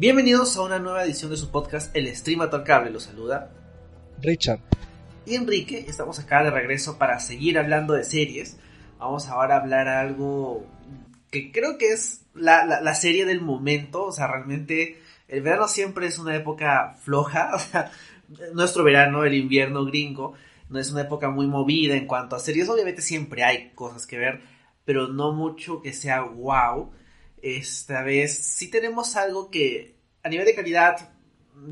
Bienvenidos a una nueva edición de su podcast El Stream al Cable. Los saluda Richard. Y Enrique, estamos acá de regreso para seguir hablando de series. Vamos ahora a hablar algo que creo que es la, serie del momento. O sea, realmente el verano siempre es una época floja. O sea, nuestro verano, el invierno gringo, no es una época muy movida en cuanto a series. Obviamente siempre hay cosas que ver, pero no mucho que sea wow. Esta vez sí tenemos algo que a nivel de calidad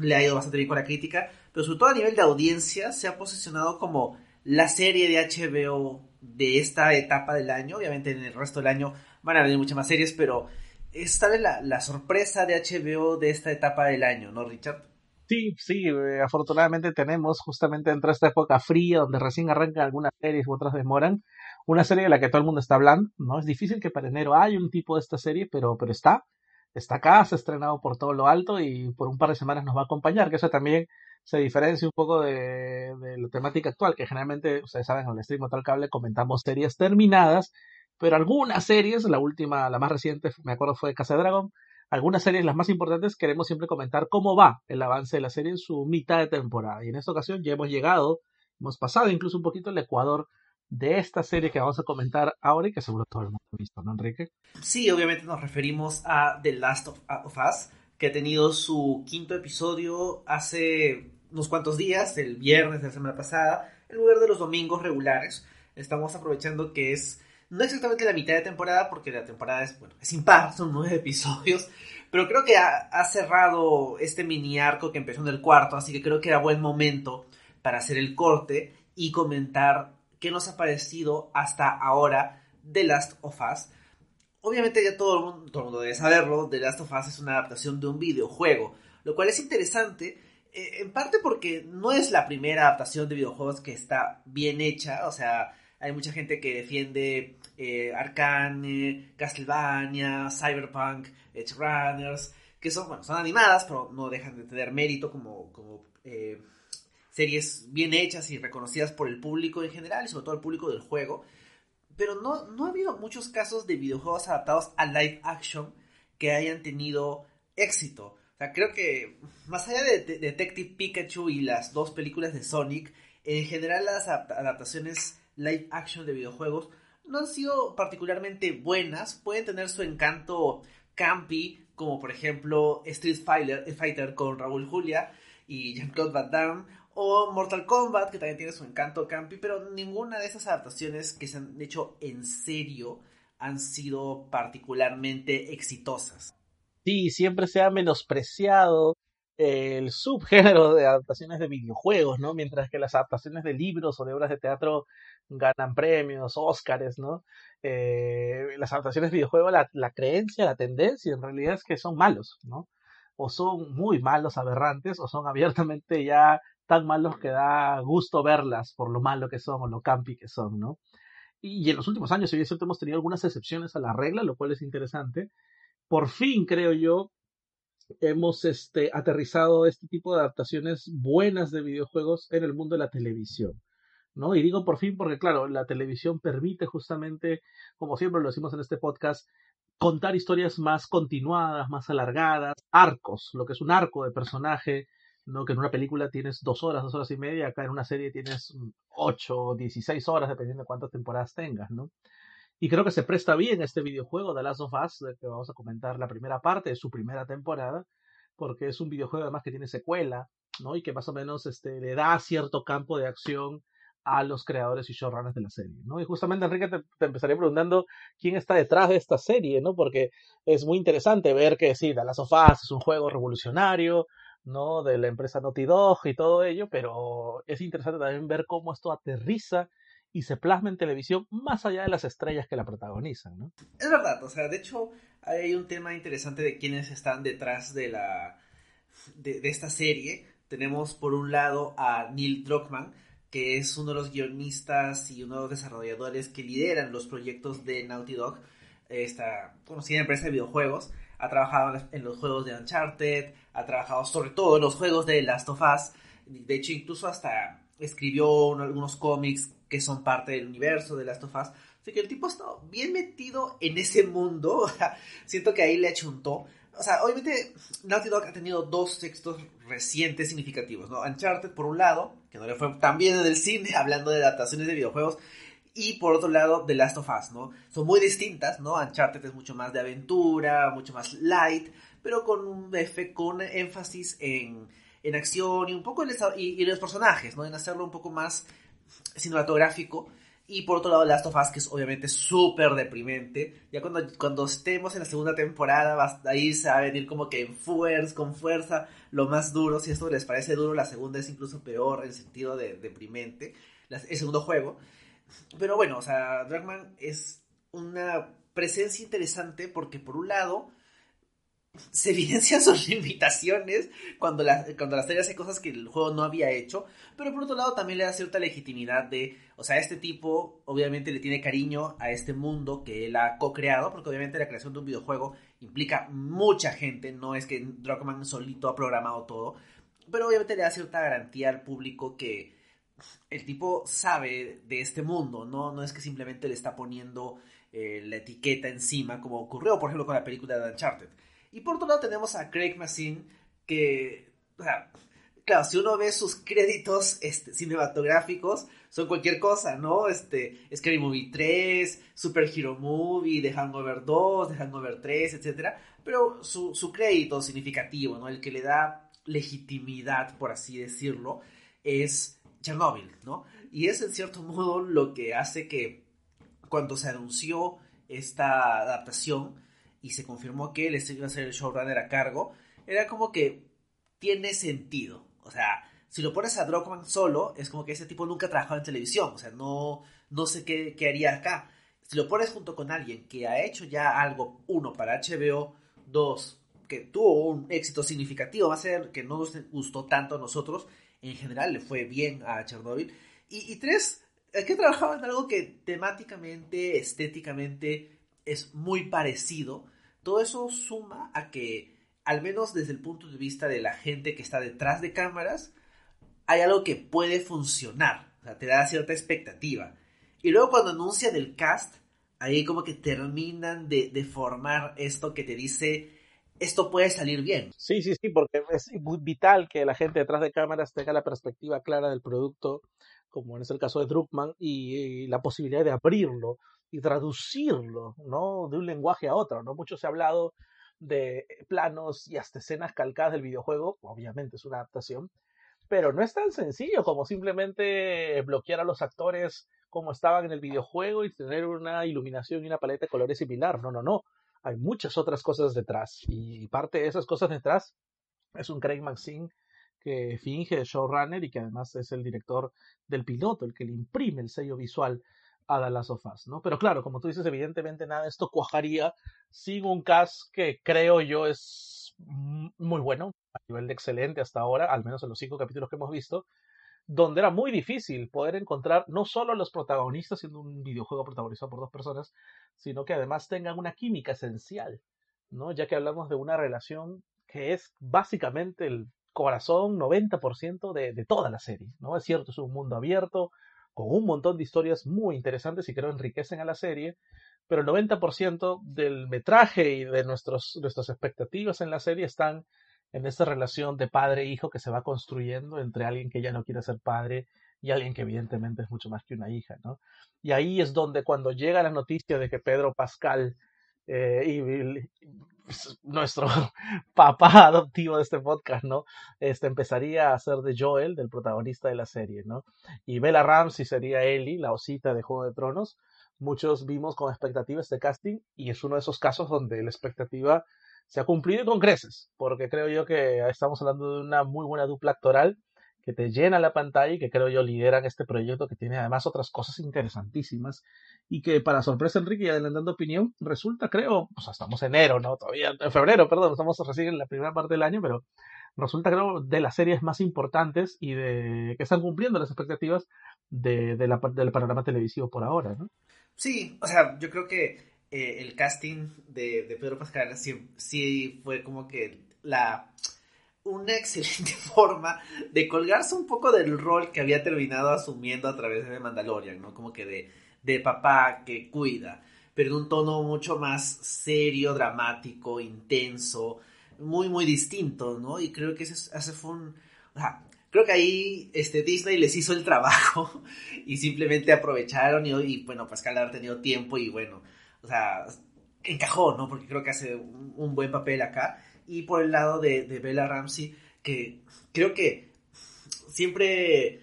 le ha ido bastante bien con la crítica, pero sobre todo a nivel de audiencia se ha posicionado como la serie de HBO de esta etapa del año. Obviamente en el resto del año van a venir muchas más series, pero esta vez la, la sorpresa de HBO de esta etapa del año, ¿no, Richard? Sí, sí, eh, afortunadamente tenemos justamente dentro de esta época fría donde recién arrancan algunas series u otras demoran, una serie de la que todo el mundo está hablando, ¿no? Es difícil que para enero haya un tipo de esta serie, pero, pero está, está acá, se ha estrenado por todo lo alto y por un par de semanas nos va a acompañar, que eso también se diferencia un poco de, la temática actual, que generalmente, ustedes saben, en el stream tal cable comentamos series terminadas, pero algunas series, la última, la más reciente, me acuerdo fue Casa de Dragon, algunas series, las más importantes, queremos siempre comentar cómo va el avance de la serie en su mitad de temporada. Y en esta ocasión ya hemos llegado, hemos pasado incluso un poquito el Ecuador de esta serie que vamos a comentar ahora y que seguro todo el mundo ha visto, ¿no, Enrique? Sí, obviamente nos referimos a The Last of, Us, que ha tenido su quinto episodio hace unos cuantos días, el viernes de la semana pasada, en lugar de los domingos regulares. Estamos aprovechando que es no exactamente la mitad de temporada, porque la temporada es, bueno, es impar, son nueve episodios, pero creo que ha, cerrado este mini arco que empezó en el cuarto, así que creo que era buen momento para hacer el corte y comentar qué nos ha parecido hasta ahora The Last of Us. Obviamente ya todo el mundo, debe saberlo, The Last of Us es una adaptación de un videojuego, lo cual es interesante, eh, en parte porque no es la primera adaptación de videojuegos que está bien hecha, o sea, hay mucha gente que defiende eh, Arcane, Castlevania, Cyberpunk, Edge Runners, que son, bueno, son animadas, pero no dejan de tener mérito como, como eh, series bien hechas y reconocidas por el público en general y sobre todo el público del juego. Pero no, no ha habido muchos casos de videojuegos adaptados a live action que hayan tenido éxito. O sea, creo que más allá de Detective Pikachu y las dos películas de Sonic, en general las adaptaciones live action de videojuegos no han sido particularmente buenas, pueden tener su encanto campy, como por ejemplo Street Fighter, Fighter con Raúl Julia y Jean-Claude Van Damme, o Mortal Kombat, que también tiene su encanto campy, pero ninguna de esas adaptaciones que se han hecho en serio han sido particularmente exitosas. Sí, siempre se ha menospreciado el subgénero de adaptaciones de videojuegos, ¿no? Mientras que las adaptaciones de libros o de obras de teatro ganan premios, Óscares, ¿no? Eh, las adaptaciones de videojuegos, la, creencia, la tendencia en realidad es que son malos, ¿no? O son muy malos, aberrantes, o son abiertamente ya tan malos que da gusto verlas por lo malo que son o lo campi que son, ¿no? Y, en los últimos años, si bien cierto, hemos tenido algunas excepciones a la regla, lo cual es interesante. Por fin, creo yo, hemos este, aterrizado este tipo de adaptaciones buenas de videojuegos en el mundo de la televisión. ¿no? Y digo por fin porque, claro, la televisión permite justamente, como siempre lo decimos en este podcast, contar historias más continuadas, más alargadas, arcos, lo que es un arco de personaje, ¿no? Que en una película tienes dos horas, dos horas y media, acá en una serie tienes ocho o dieciséis horas, dependiendo de cuántas temporadas tengas, ¿no? Y creo que se presta bien este videojuego de Last of Us, que vamos a comentar la primera parte de su primera temporada, porque es un videojuego además que tiene secuela, ¿no? Y que más o menos este, le da cierto campo de acción a los creadores y showrunners de la serie, ¿no? Y justamente, Enrique, te, te, empezaría preguntando quién está detrás de esta serie, ¿no? Porque es muy interesante ver que sí, The Last of Us es un juego revolucionario, ¿no? De la empresa Naughty Dog y todo ello, pero es interesante también ver cómo esto aterriza y se plasma en televisión más allá de las estrellas que la protagonizan, ¿no? Es verdad, o sea, de hecho hay un tema interesante de quiénes están detrás de la de, esta serie. Tenemos por un lado a Neil Druckmann, que es uno de los guionistas y uno de los desarrolladores que lideran los proyectos de Naughty Dog, esta conocida empresa de videojuegos. Ha trabajado en los juegos de Uncharted, ha trabajado sobre todo en los juegos de Last of Us. De hecho, incluso hasta escribió algunos cómics que son parte del universo de Last of Us. Así que el tipo está bien metido en ese mundo. Siento que ahí le achuntó. o sea, obviamente Naughty Dog ha tenido dos textos recientes significativos, ¿no? Uncharted, por un lado, que no le fue tan bien en el cine, hablando de adaptaciones de videojuegos, y por otro lado, The Last of Us, ¿no? Son muy distintas, ¿no? Uncharted es mucho más de aventura, mucho más light, pero con un con énfasis en, en acción y un poco en, y, los personajes, ¿no? En hacerlo un poco más cinematográfico. Y por otro lado, Last of Us, que es obviamente súper deprimente. Ya cuando, cuando estemos en la segunda temporada, va a irse a venir como que en fuerza, con fuerza, lo más duro. Si esto les parece duro, la segunda es incluso peor en sentido de deprimente. el segundo juego. Pero bueno, o sea, Dragman es una presencia interesante porque por un lado se evidencian sus limitaciones cuando la, cuando la serie hace cosas que el juego no había hecho, pero por otro lado también le da cierta legitimidad de, o sea, este tipo obviamente le tiene cariño a este mundo que él ha co-creado, porque obviamente la creación de un videojuego implica mucha gente, no es que Druckmann solito ha programado todo, pero obviamente le da cierta garantía al público que el tipo sabe de este mundo, no, no es que simplemente le está poniendo eh, la etiqueta encima, como ocurrió por ejemplo con la película de Uncharted. Y por otro lado tenemos a Craig Mazin, que, o sea, claro, si uno ve sus créditos este, cinematográficos, son cualquier cosa, ¿no? Este, Scary Movie 3, Super Hero Movie, The Hangover 2, The Hangover 3, etc. Pero su, su crédito significativo, ¿no? El que le da legitimidad, por así decirlo, es Chernobyl, ¿no? Y es en cierto modo lo que hace que cuando se anunció esta adaptación, y se confirmó que él iba a ser el showrunner a cargo, era como que tiene sentido. O sea, si lo pones a Druckmann solo, es como que ese tipo nunca ha trabajado en televisión. O sea, no, no sé qué, qué haría acá. Si lo pones junto con alguien que ha hecho ya algo, uno, para HBO, dos, que tuvo un éxito significativo, va a ser que no nos gustó tanto a nosotros, en general le fue bien a Chernobyl. Y, y tres, es que trabajaba en algo que temáticamente, estéticamente, es muy parecido, todo eso suma a que, al menos desde el punto de vista de la gente que está detrás de cámaras, hay algo que puede funcionar, o sea, te da cierta expectativa. Y luego cuando anuncian el cast, ahí como que terminan de, de formar esto que te dice, esto puede salir bien. Sí, sí, sí, porque es vital que la gente detrás de cámaras tenga la perspectiva clara del producto, como es el caso de Druckmann, y la posibilidad de abrirlo y traducirlo, ¿no? De un lenguaje a otro, ¿no? Mucho se ha hablado de planos y hasta escenas calcadas del videojuego, obviamente es una adaptación, pero no es tan sencillo como simplemente bloquear a los actores como estaban en el videojuego y tener una iluminación y una paleta de colores similar. No, no, no. Hay muchas otras cosas detrás y parte de esas cosas detrás es un Craig Maxine que finge de showrunner y que además es el director del piloto, el que le imprime el sello visual a The Last of Us, ¿no? Pero claro, como tú dices, evidentemente nada de esto cuajaría sin un cast que creo yo es muy bueno, a nivel de excelente hasta ahora, al menos en los cinco capítulos que hemos visto, donde era muy difícil poder encontrar no solo los protagonistas siendo un videojuego protagonizado por dos personas, sino que además tengan una química esencial, ¿no? Ya que hablamos de una relación que es básicamente el corazón 90% de, de toda la serie, ¿no? Es cierto, es un mundo abierto, con un montón de historias muy interesantes y que enriquecen a la serie, pero el 90% del metraje y de nuestros, nuestras expectativas en la serie están en esta relación de padre e hijo que se va construyendo entre alguien que ya no quiere ser padre y alguien que evidentemente es mucho más que una hija, ¿no? Y ahí es donde cuando llega la noticia de que Pedro Pascal eh, y, pues, nuestro papá adoptivo de este podcast, ¿no? Este empezaría a ser de Joel, del protagonista de la serie, ¿no? Y Bella Ramsey sería Ellie, la osita de Juego de Tronos. Muchos vimos con expectativa este casting y es uno de esos casos donde la expectativa se ha cumplido con creces, porque creo yo que estamos hablando de una muy buena dupla actoral que te llena la pantalla y que creo yo lideran este proyecto que tiene además otras cosas interesantísimas y que para sorpresa Enrique y adelantando opinión resulta creo, pues estamos en enero, ¿no? Todavía en febrero, perdón, estamos recién en la primera parte del año, pero resulta creo de las series más importantes y de que están cumpliendo las expectativas del panorama televisivo por ahora. Sí, o sea, yo creo que eh, el casting de, Pedro Pascal sí, sí fue como que la una excelente forma de colgarse un poco del rol que había terminado asumiendo a través de Mandalorian, ¿no? Como que de, de papá que cuida, pero en un tono mucho más serio, dramático, intenso. muy, muy distinto, ¿no? Y creo que ese, ese fue un... O sea, creo que ahí este, Disney les hizo el trabajo y simplemente aprovecharon y, y bueno, Pascal haber tenido tiempo y bueno, o sea, encajó, ¿no? Porque creo que hace un, buen papel acá. Y por el lado de, Bella Ramsey, que creo que siempre, eh,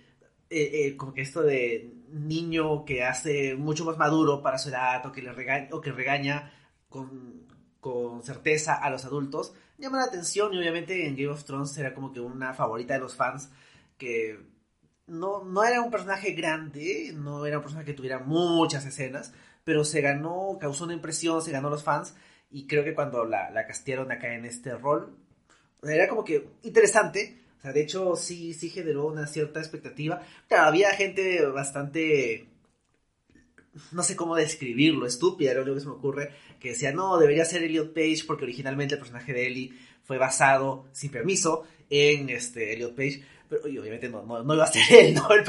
eh, como que esto de niño que hace mucho más maduro para su edad o que, le regaña, o que regaña con, con certeza a los adultos, llama la atención y obviamente en Game of Thrones era como que una favorita de los fans que no, no era un personaje grande, no era un personaje que tuviera muchas escenas, pero se ganó, causó una impresión, se ganó los fans y creo que cuando la, la castearon acá en este rol, era como que interesante, o sea, de hecho sí, sí generó una cierta expectativa, claro, había gente bastante no sé cómo describirlo, estúpida, era lo que se me ocurre, que decía, no, debería ser Elliot Page porque originalmente el personaje de Ellie fue basado, sin permiso, en este Elliot Page, pero obviamente no, no, iba a ser él, ¿no? El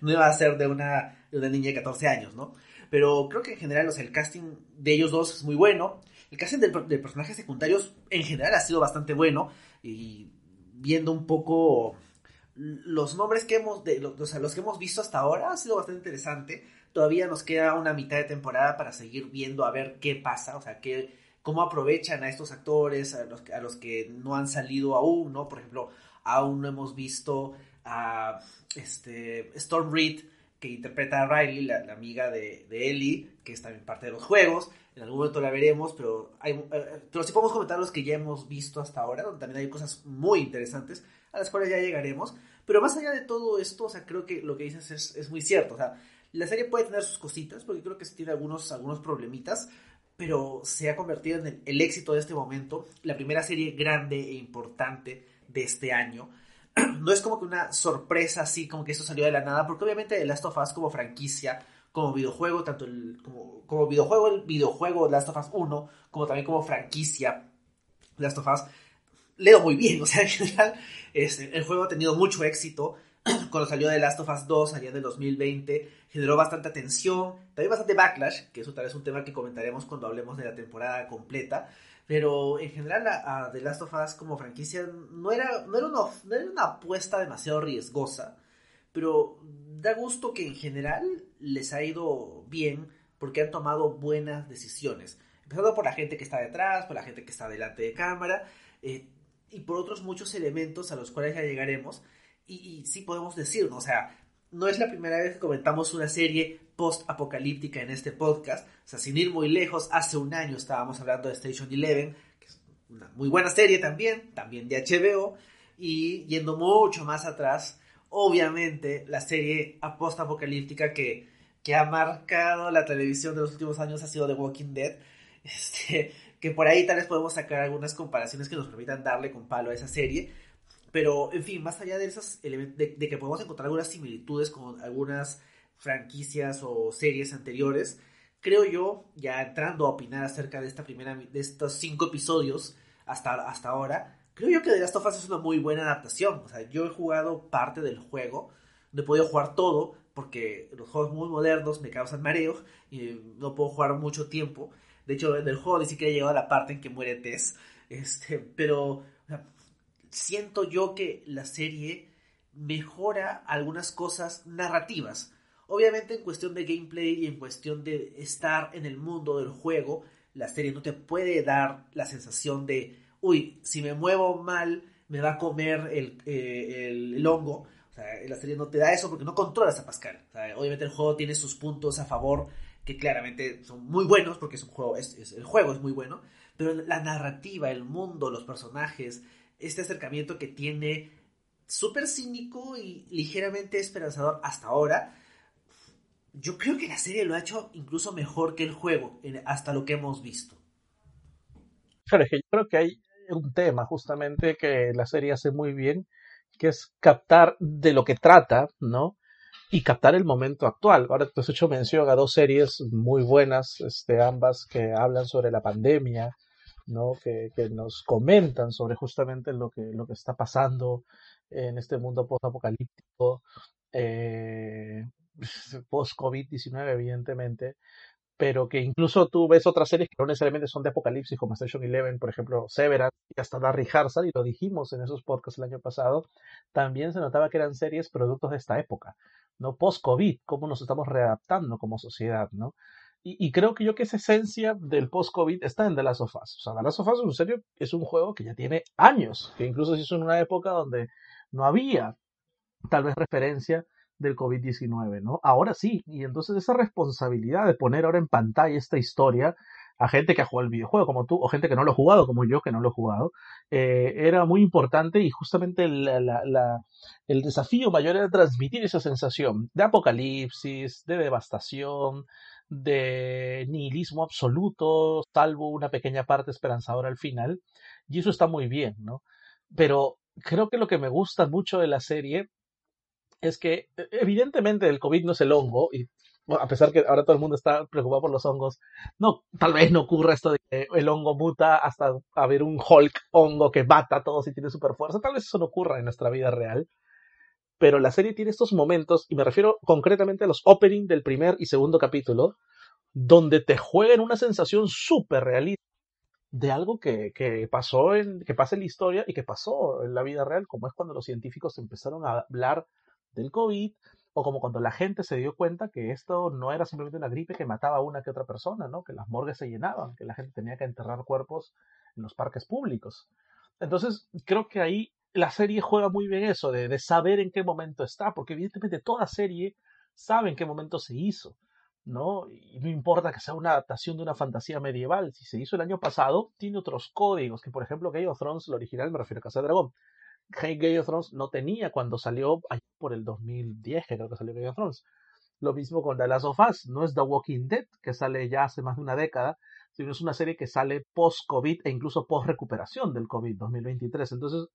no iba a ser de una, de una niña de 14 años, ¿no? Pero creo que en general, el casting de ellos dos es muy bueno. El casting de, personajes secundarios en general ha sido bastante bueno. Y viendo un poco los nombres que hemos, de, los, o sea, los que hemos visto hasta ahora ha sido bastante interesante. Todavía nos queda una mitad de temporada para seguir viendo a ver qué pasa, o sea, qué, cómo aprovechan a estos actores, a los, a los que no han salido aún, ¿no? Por ejemplo, aún no hemos visto a este, Storm Reed que interpreta a Riley, la, amiga de, de, Ellie, que es también parte de los juegos. En algún momento la veremos, pero, hay, eh, pero sí podemos comentar los que ya hemos visto hasta ahora, donde también hay cosas muy interesantes a las cuales ya llegaremos. Pero más allá de todo esto, o sea, creo que lo que dices es, es muy cierto. O sea, la serie puede tener sus cositas, porque creo que sí tiene algunos, algunos problemitas, pero se ha convertido en el, el éxito de este momento, la primera serie grande e importante de este año no es como que una sorpresa así, como que esto salió de la nada, porque obviamente The Last of Us como franquicia, como videojuego, tanto como, videojuego, el videojuego Last of Us 1, como también como franquicia Last of Us, leo muy bien, o sea, en general, este, el juego ha tenido mucho éxito. Cuando salió The Last of Us 2, allá en el 2020, generó bastante atención, también bastante backlash, que eso tal vez es un tema que comentaremos cuando hablemos de la temporada completa. Pero en general a, The Last of Us como franquicia no era, no, era una, no era una apuesta demasiado riesgosa. Pero da gusto que en general les ha ido bien porque han tomado buenas decisiones. Empezando por la gente que está detrás, por la gente que está delante de cámara eh, y por otros muchos elementos a los cuales ya llegaremos. Y, y sí podemos decir, ¿no? o sea, no es la primera vez que comentamos una serie post-apocalíptica en este podcast. O sea, sin ir muy lejos, hace un año estábamos hablando de Station Eleven, que es una muy buena serie también, también de HBO. Y yendo mucho más atrás, obviamente, la serie post-apocalíptica que, que ha marcado la televisión de los últimos años ha sido The Walking Dead. Este, que por ahí tal vez podemos sacar algunas comparaciones que nos permitan darle con palo a esa serie. Pero, en fin, más allá de esos elementos, de, que podemos encontrar algunas similitudes con algunas franquicias o series anteriores, creo yo, ya entrando a opinar acerca de esta primera, de estos cinco episodios hasta, hasta ahora, creo yo que The Last of Us es una muy buena adaptación. O sea, yo he jugado parte del juego, no he podido jugar todo, porque los juegos muy modernos me causan mareo y no puedo jugar mucho tiempo. De hecho, en el juego ni siquiera he llegado a la parte en que muere Tess. Este, pero siento yo que la serie mejora algunas cosas narrativas. Obviamente en cuestión de gameplay y en cuestión de estar en el mundo del juego, la serie no te puede dar la sensación de, uy, si me muevo mal, me va a comer el, eh, hongo. O sea, la serie no te da eso porque no controlas a Pascal. obviamente el juego tiene sus puntos a favor que claramente son muy buenos porque es un juego, el juego es muy bueno, pero la narrativa, el mundo, los personajes, este acercamiento que tiene súper cínico y ligeramente esperanzador hasta ahora. Yo creo que la serie lo ha hecho incluso mejor que el juego, hasta lo que hemos visto. Claro, es que yo creo que hay un tema justamente que la serie hace muy bien, que es captar de lo que trata, ¿no? Y captar el momento actual. Ahora te has hecho mención a dos series muy buenas, este, ambas que hablan sobre la pandemia, ¿no? Que, que, nos comentan sobre justamente lo que, lo que está pasando en este mundo post-apocalíptico, eh, post-COVID-19, evidentemente. pero que incluso tú ves otras series que no necesariamente son de apocalipsis, como Station Eleven, por ejemplo, Severance y hasta Darry Harsar, y lo dijimos en esos podcasts el año pasado, también se notaba que eran series productos de esta época, ¿no? Post-COVID, cómo nos estamos readaptando como sociedad, ¿no? Y, creo que yo que esa esencia del post-COVID está en The Last of Us. O sea, The Last of Us, en serio, es un juego que ya tiene años, que incluso se hizo en una época donde no había tal vez referencia del COVID-19, ¿no? Ahora sí, y entonces esa responsabilidad de poner ahora en pantalla esta historia a gente que ha jugado el videojuego como tú, o gente que no lo ha jugado como yo, que no lo he jugado, eh, era muy importante y justamente el desafío mayor era transmitir esa sensación de apocalipsis, de devastación, de nihilismo absoluto, salvo una pequeña parte esperanzadora al final, y eso está muy bien, ¿no? Pero creo que lo que me gusta mucho de la serie es que e, evidentemente el COVID no es el hongo, y a pesar que ahora todo el mundo está preocupado por los hongos, no, tal vez no ocurra esto de que el hongo muta hasta haber un Hulk hongo que mata a todos y tiene super fuerza, tal vez eso no ocurra en nuestra vida real. Pero la serie tiene estos momentos, y me refiero concretamente a los opening del primer y segundo capítulo, donde te juegan una sensación súper realista de algo que, que, pasó en, que pasa en la historia y que pasó en la vida real, como es cuando los científicos empezaron a hablar del COVID, o como cuando la gente se dio cuenta que esto no era simplemente una gripe que mataba a una que otra persona, ¿no? Que las morgues se llenaban, que la gente tenía que enterrar cuerpos en los parques públicos. Entonces, creo que ahí la serie juega muy bien eso, de, saber en qué momento está, porque evidentemente toda serie sabe en qué momento se hizo. ¿no? Y no importa que sea una adaptación de una fantasía medieval, si se hizo el año pasado, tiene otros códigos, que por ejemplo Game of Thrones, el original, me refiero a Casa de Dragón, Game of Thrones no tenía cuando salió por el 2010, que creo que salió Game of Thrones. Lo mismo con The Last of Us, no es The Walking Dead, que sale ya hace más de una década, sino es una serie que sale post-COVID e incluso post-recuperación del COVID 2023. Entonces,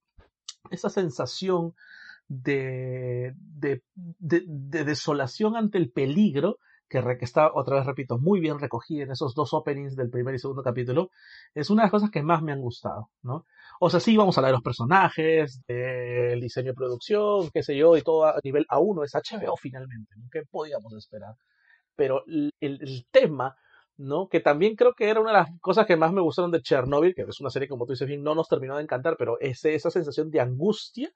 esa sensación de, de, de, de, desolación ante el peligro, que, que, está, otra vez repito, muy bien recogida en esos dos openings del primer y segundo capítulo, es una de las cosas que más me han gustado, ¿no? O sea, sí, vamos a hablar de los personajes, del diseño de producción, qué sé yo, y todo a nivel A1 es HBO finalmente, ¿no? ¿Qué podíamos esperar? Pero el, el, tema, ¿no? Que también creo que era una de las cosas que más me gustaron de Chernobyl, que es una serie, como tú dices bien, no nos terminó de encantar, pero ese, esa sensación de angustia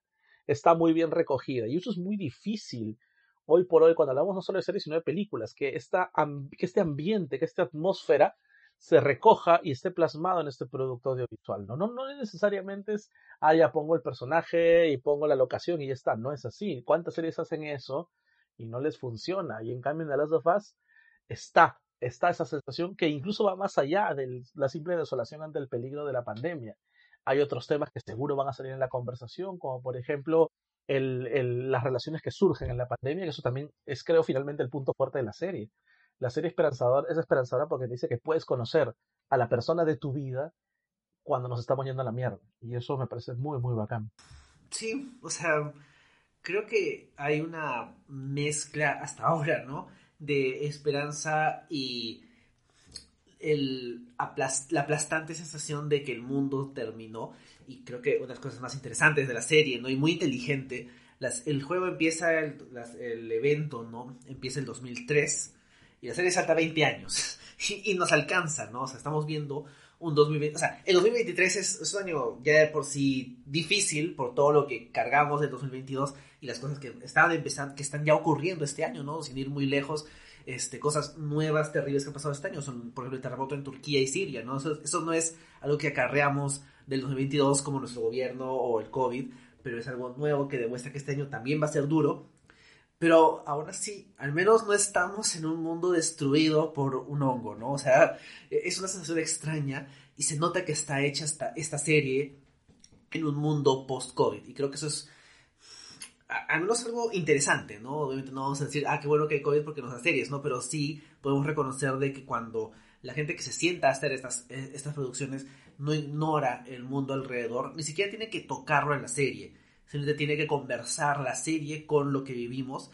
está muy bien recogida. Y eso es muy difícil hoy por hoy, cuando hablamos no solo de series, sino de películas, que, esta, que este ambiente, que esta atmósfera se recoja y esté plasmado en este producto audiovisual. No, no, no necesariamente es, ah, ya pongo el personaje y pongo la locación y ya está. No es así. ¿Cuántas series hacen eso y no les funciona? Y en cambio en The Last of está, está esa sensación que incluso va más allá de la simple desolación ante el peligro de la pandemia. Hay otros temas que seguro van a salir en la conversación, como por ejemplo el, el, las relaciones que surgen en la pandemia, que eso también es, creo, finalmente el punto fuerte de la serie la serie esperanzador es esperanzadora porque dice que puedes conocer a la persona de tu vida cuando nos estamos yendo a la mierda. Y eso me parece muy, muy bacán. Sí, o sea, creo que hay una mezcla hasta ahora, ¿no? De esperanza y el la aplastante sensación de que el mundo terminó. Y creo que una de las cosas más interesantes de la serie, ¿no? Y muy inteligente. Las, el juego empieza, el, el evento, ¿no? Empieza el 2003 y la serie salta 20 años y, nos alcanza, ¿no? O sea, estamos viendo un 2020, o sea, el 2023 es, un año ya de por sí difícil por todo lo que cargamos del 2022 y las cosas que están empezando, que están ya ocurriendo este año, ¿no? Sin ir muy lejos, este, cosas nuevas, terribles que han pasado este año, son, por ejemplo, el terremoto en Turquía y Siria, ¿no? Eso, eso no es algo que acarreamos del 2022 como nuestro gobierno o el COVID, pero es algo nuevo que demuestra que este año también va a ser duro pero ahora sí, al menos no estamos en un mundo destruido por un hongo, ¿no? O sea, e-, es una sensación extraña y se nota que está hecha esta, esta serie en un mundo post-COVID. Y creo que eso es al menos algo interesante, ¿no? Obviamente no vamos a decir, ah, qué bueno que hay COVID porque nos da series, ¿no? Pero sí podemos reconocer de que cuando la gente que se sienta a hacer estas, e-, estas producciones no ignora el mundo alrededor, ni siquiera tiene que tocarlo en la serie simplemente tiene que conversar la serie con lo que vivimos.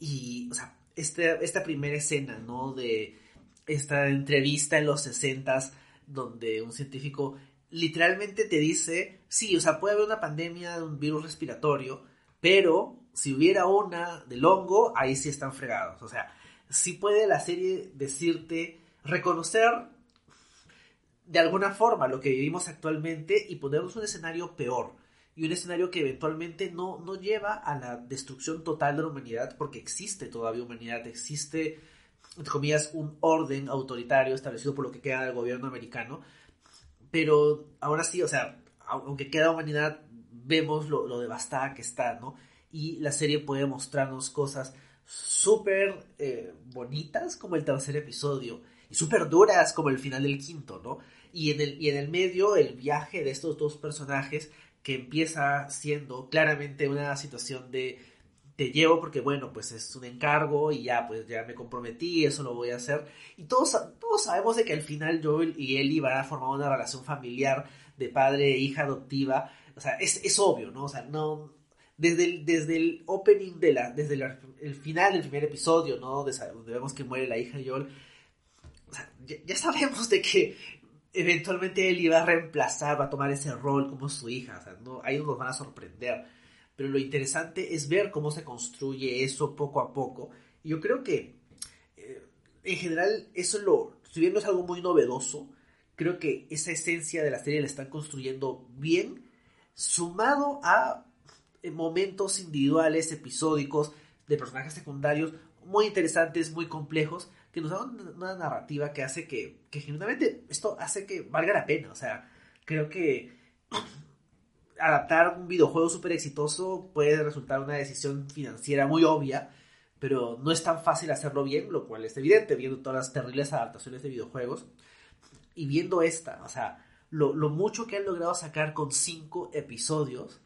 Y, o sea, este, esta primera escena, ¿no? De esta entrevista en los 60 donde un científico literalmente te dice, sí, o sea, puede haber una pandemia de un virus respiratorio, pero si hubiera una del hongo, ahí sí están fregados. O sea, sí puede la serie decirte reconocer de alguna forma lo que vivimos actualmente y ponernos un escenario peor. Y un escenario que eventualmente no, no lleva a la destrucción total de la humanidad, porque existe todavía humanidad, existe, entre comillas, un orden autoritario establecido por lo que queda del gobierno americano. Pero ahora sí, o sea, aunque queda humanidad, vemos lo, lo devastada que está, ¿no? Y la serie puede mostrarnos cosas súper eh, bonitas como el tercer episodio y súper duras como el final del quinto, ¿no? Y en, el, y en el medio el viaje de estos dos personajes que empieza siendo claramente una situación de te llevo porque bueno, pues es un encargo y ya, pues ya me comprometí, eso lo voy a hacer. Y todos, todos sabemos de que al final Joel y Ellie van a formar una relación familiar de padre e hija adoptiva. O sea, es, es obvio, ¿no? O sea, no, desde el, desde el opening de la, desde el, final del primer episodio, ¿no? Donde vemos que muere la hija de Joel, ya, sabemos de que eventualmente él iba a reemplazar, va a tomar ese rol como su hija, o sea, no, ahí nos van a sorprender. Pero lo interesante es ver cómo se construye eso poco a poco. Yo creo que, eh, en general, eso lo, si es algo muy novedoso, creo que esa esencia de la serie la están construyendo bien, sumado a momentos individuales, episódicos, de personajes secundarios muy interesantes, muy complejos, que nos dan una narrativa que hace que, que genuinamente esto hace que valga la pena. O sea, creo que adaptar un videojuego súper exitoso puede resultar una decisión financiera muy obvia, pero no es tan fácil hacerlo bien, lo cual es evidente viendo todas las terribles adaptaciones de videojuegos. Y viendo esta, o sea, lo, lo mucho que han logrado sacar con cinco episodios,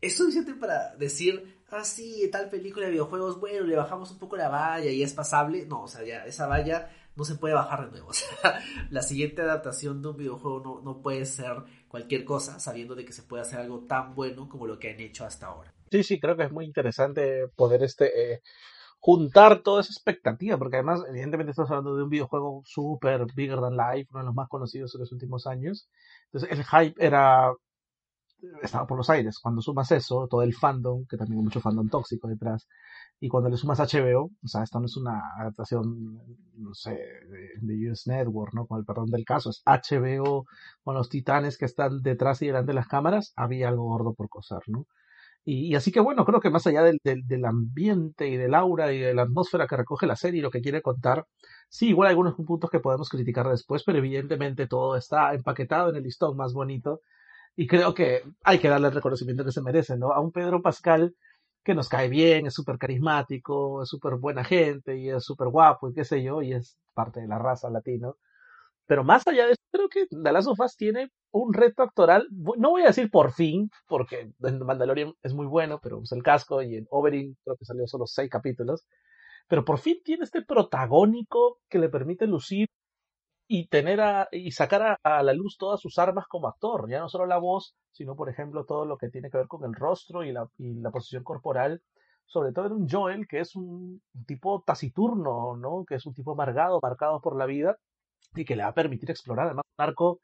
es suficiente para decir, ah, sí, tal película de videojuegos, bueno, le bajamos un poco la valla y es pasable. No, o sea, ya esa valla no se puede bajar de nuevo. O sea, la siguiente adaptación de un videojuego no, no puede ser cualquier cosa, sabiendo de que se puede hacer algo tan bueno como lo que han hecho hasta ahora. Sí, sí, creo que es muy interesante poder este eh, juntar toda esa expectativa, porque además, evidentemente, estamos hablando de un videojuego super bigger than life, uno de los más conocidos en los últimos años. Entonces, el hype era estaba por los aires. Cuando sumas eso, todo el fandom, que también hay mucho fandom tóxico detrás, y cuando le sumas HBO, o sea, esto no es una adaptación, no sé, de, US Network, ¿no? Con el perdón del caso, es HBO con los titanes que están detrás y delante de las cámaras, había algo gordo por coser, ¿no? Y, así que bueno, creo que más allá del, del, del, ambiente y del aura y de la atmósfera que recoge la serie y lo que quiere contar, sí, igual hay algunos puntos que podemos criticar después, pero evidentemente todo está empaquetado en el listón más bonito y creo que hay que darle el reconocimiento que se merece, ¿no? A un Pedro Pascal que nos cae bien, es súper carismático, es súper buena gente y es súper guapo y qué sé yo, y es parte de la raza latino. Pero más allá de eso, creo que Last of Us tiene un reto actoral, no voy a decir por fin, porque en Mandalorian es muy bueno, pero es el casco y en Overing creo que salió solo seis capítulos, pero por fin tiene este protagónico que le permite lucir y tener a, y sacar a, la luz todas sus armas como actor, ya no solo la voz, sino por ejemplo todo lo que tiene que ver con el rostro y la, y la posición corporal, sobre todo en un Joel que es un, tipo taciturno, ¿no? Que es un tipo amargado, marcado por la vida y que le va a permitir explorar además un arco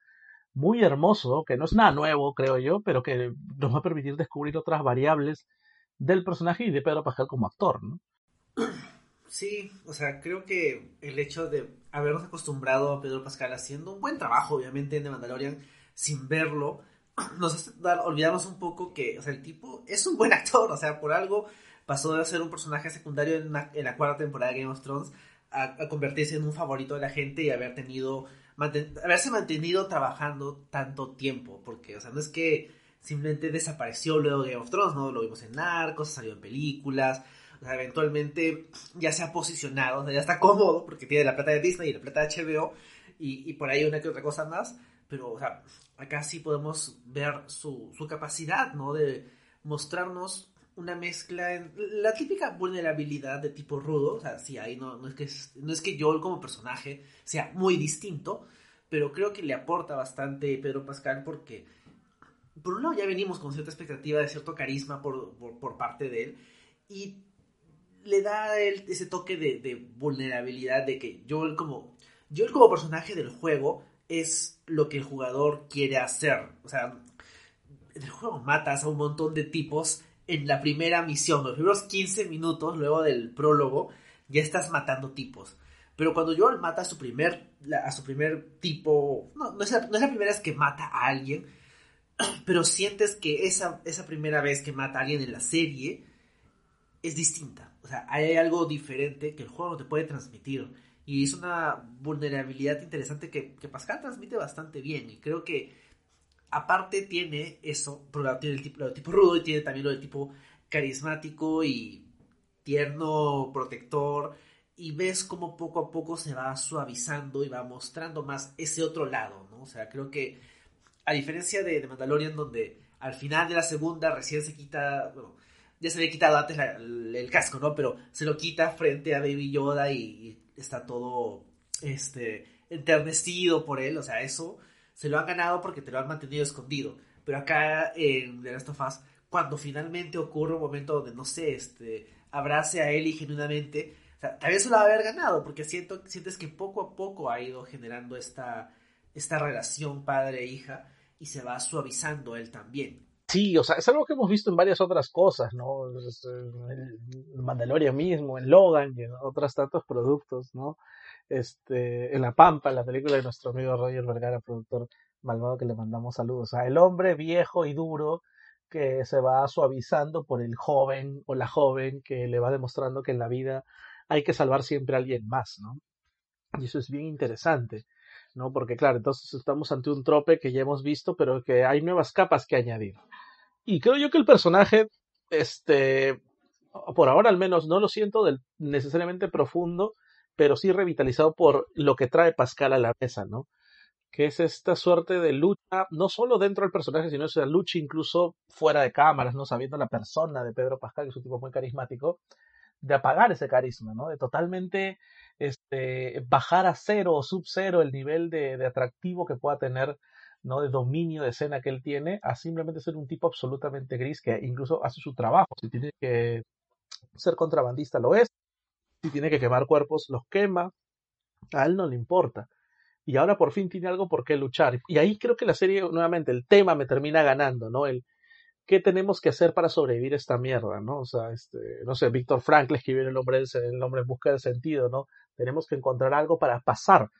muy hermoso, que no es nada nuevo, creo yo, pero que nos va a permitir descubrir otras variables del personaje y de Pedro Pascal como actor, ¿no? Sí, o sea, creo que el hecho de habernos acostumbrado a Pedro Pascal haciendo un buen trabajo, obviamente, en The Mandalorian, sin verlo, nos hace dar, olvidarnos un poco que, o sea, el tipo es un buen actor, o sea, por algo pasó de ser un personaje secundario en, la cuarta temporada de Game of Thrones a, convertirse en un favorito de la gente y haber tenido, haberse mantenido trabajando tanto tiempo, porque, o sea, no es que simplemente desapareció luego Game of Thrones, ¿no? Lo vimos en Narcos, salió en películas, eventualmente ya se ha posicionado, ya está cómodo porque tiene la plata de Disney y la plata de HBO y, por ahí una que otra cosa más, pero o sea, acá sí podemos ver su, su capacidad, ¿no? De mostrarnos una mezcla en la típica vulnerabilidad de tipo rudo, o sea, sí, ahí no, no, es que, no es que Joel como personaje sea muy distinto, pero creo que le aporta bastante Pedro Pascal porque, por un lado, ya venimos con cierta expectativa de cierto carisma por, por, por parte de él, y le da ese toque de, vulnerabilidad de que Joel como, Joel como personaje del juego es lo que el jugador quiere hacer. O sea, en el juego matas a un montón de tipos en la primera misión, los primeros 15 minutos luego del prólogo, ya estás matando tipos. Pero cuando Joel mata a su primer, a su primer tipo, no, no es, la, no es la primera vez que mata a alguien, pero sientes que esa, esa primera vez que mata a alguien en la serie es distinta. O sea, hay algo diferente que el juego no te puede transmitir. Y es una vulnerabilidad interesante que, que Pascal transmite bastante bien. Y creo que aparte tiene eso, tiene el tipo, lo de tipo rudo y tiene también lo de tipo carismático y tierno, protector. Y ves como poco a poco se va suavizando y va mostrando más ese otro lado, ¿no? O sea, creo que a diferencia de, Mandalorian, donde al final de la segunda recién se quita, ya se había quitado antes el, casco, ¿no? Pero se lo quita frente a Baby Yoda y, está todo, este, enternecido por él, o sea, eso se lo han ganado porque te lo han mantenido escondido. Pero acá en The Last of Us, cuando finalmente ocurre un momento donde, no sé, este, abrace a Ellie genuinamente, o sea, tal vez se lo va a haber ganado, porque siento, sientes que poco a poco ha ido generando esta, esta relación padre-hija y se va suavizando él también. Sí, o sea, es algo que hemos visto en varias otras cosas, ¿no? En Mandalorian mismo, en Logan y en otros tantos productos, ¿no? Este, en La Pampa, la película de nuestro amigo Roger Vergara, productor malvado que le mandamos saludos. O sea, el hombre viejo y duro que se va suavizando por el joven o la joven que le va demostrando que en la vida hay que salvar siempre a alguien más, ¿no? Y eso es bien interesante. ¿No? Porque claro, entonces estamos ante un trope que ya hemos visto, pero que hay nuevas capas que añadir. Y creo yo que el personaje, este, por ahora al menos, no lo siento del, necesariamente profundo, pero sí revitalizado por lo que trae Pascal a la mesa, ¿no? Que es esta suerte de lucha, no solo dentro del personaje, sino esa lucha incluso fuera de cámaras, ¿no? Sabiendo la persona de Pedro Pascal, que es un tipo muy carismático, de apagar ese carisma, ¿no? De totalmente este, bajar a cero o sub cero el nivel de, de, atractivo que pueda tener, ¿no? De dominio de escena que él tiene, a simplemente ser un tipo absolutamente gris que incluso hace su trabajo. Si tiene que ser contrabandista, lo es. Si tiene que quemar cuerpos, los quema. A él no le importa. Y ahora por fin tiene algo por qué luchar. Y ahí creo que la serie, nuevamente, el tema me termina ganando, ¿no? El, ¿qué tenemos que hacer para sobrevivir a esta mierda, no? O sea, este, no sé, Víctor Frankl escribió el nombre, el nombre en busca del sentido, ¿no? Tenemos que encontrar algo para pasar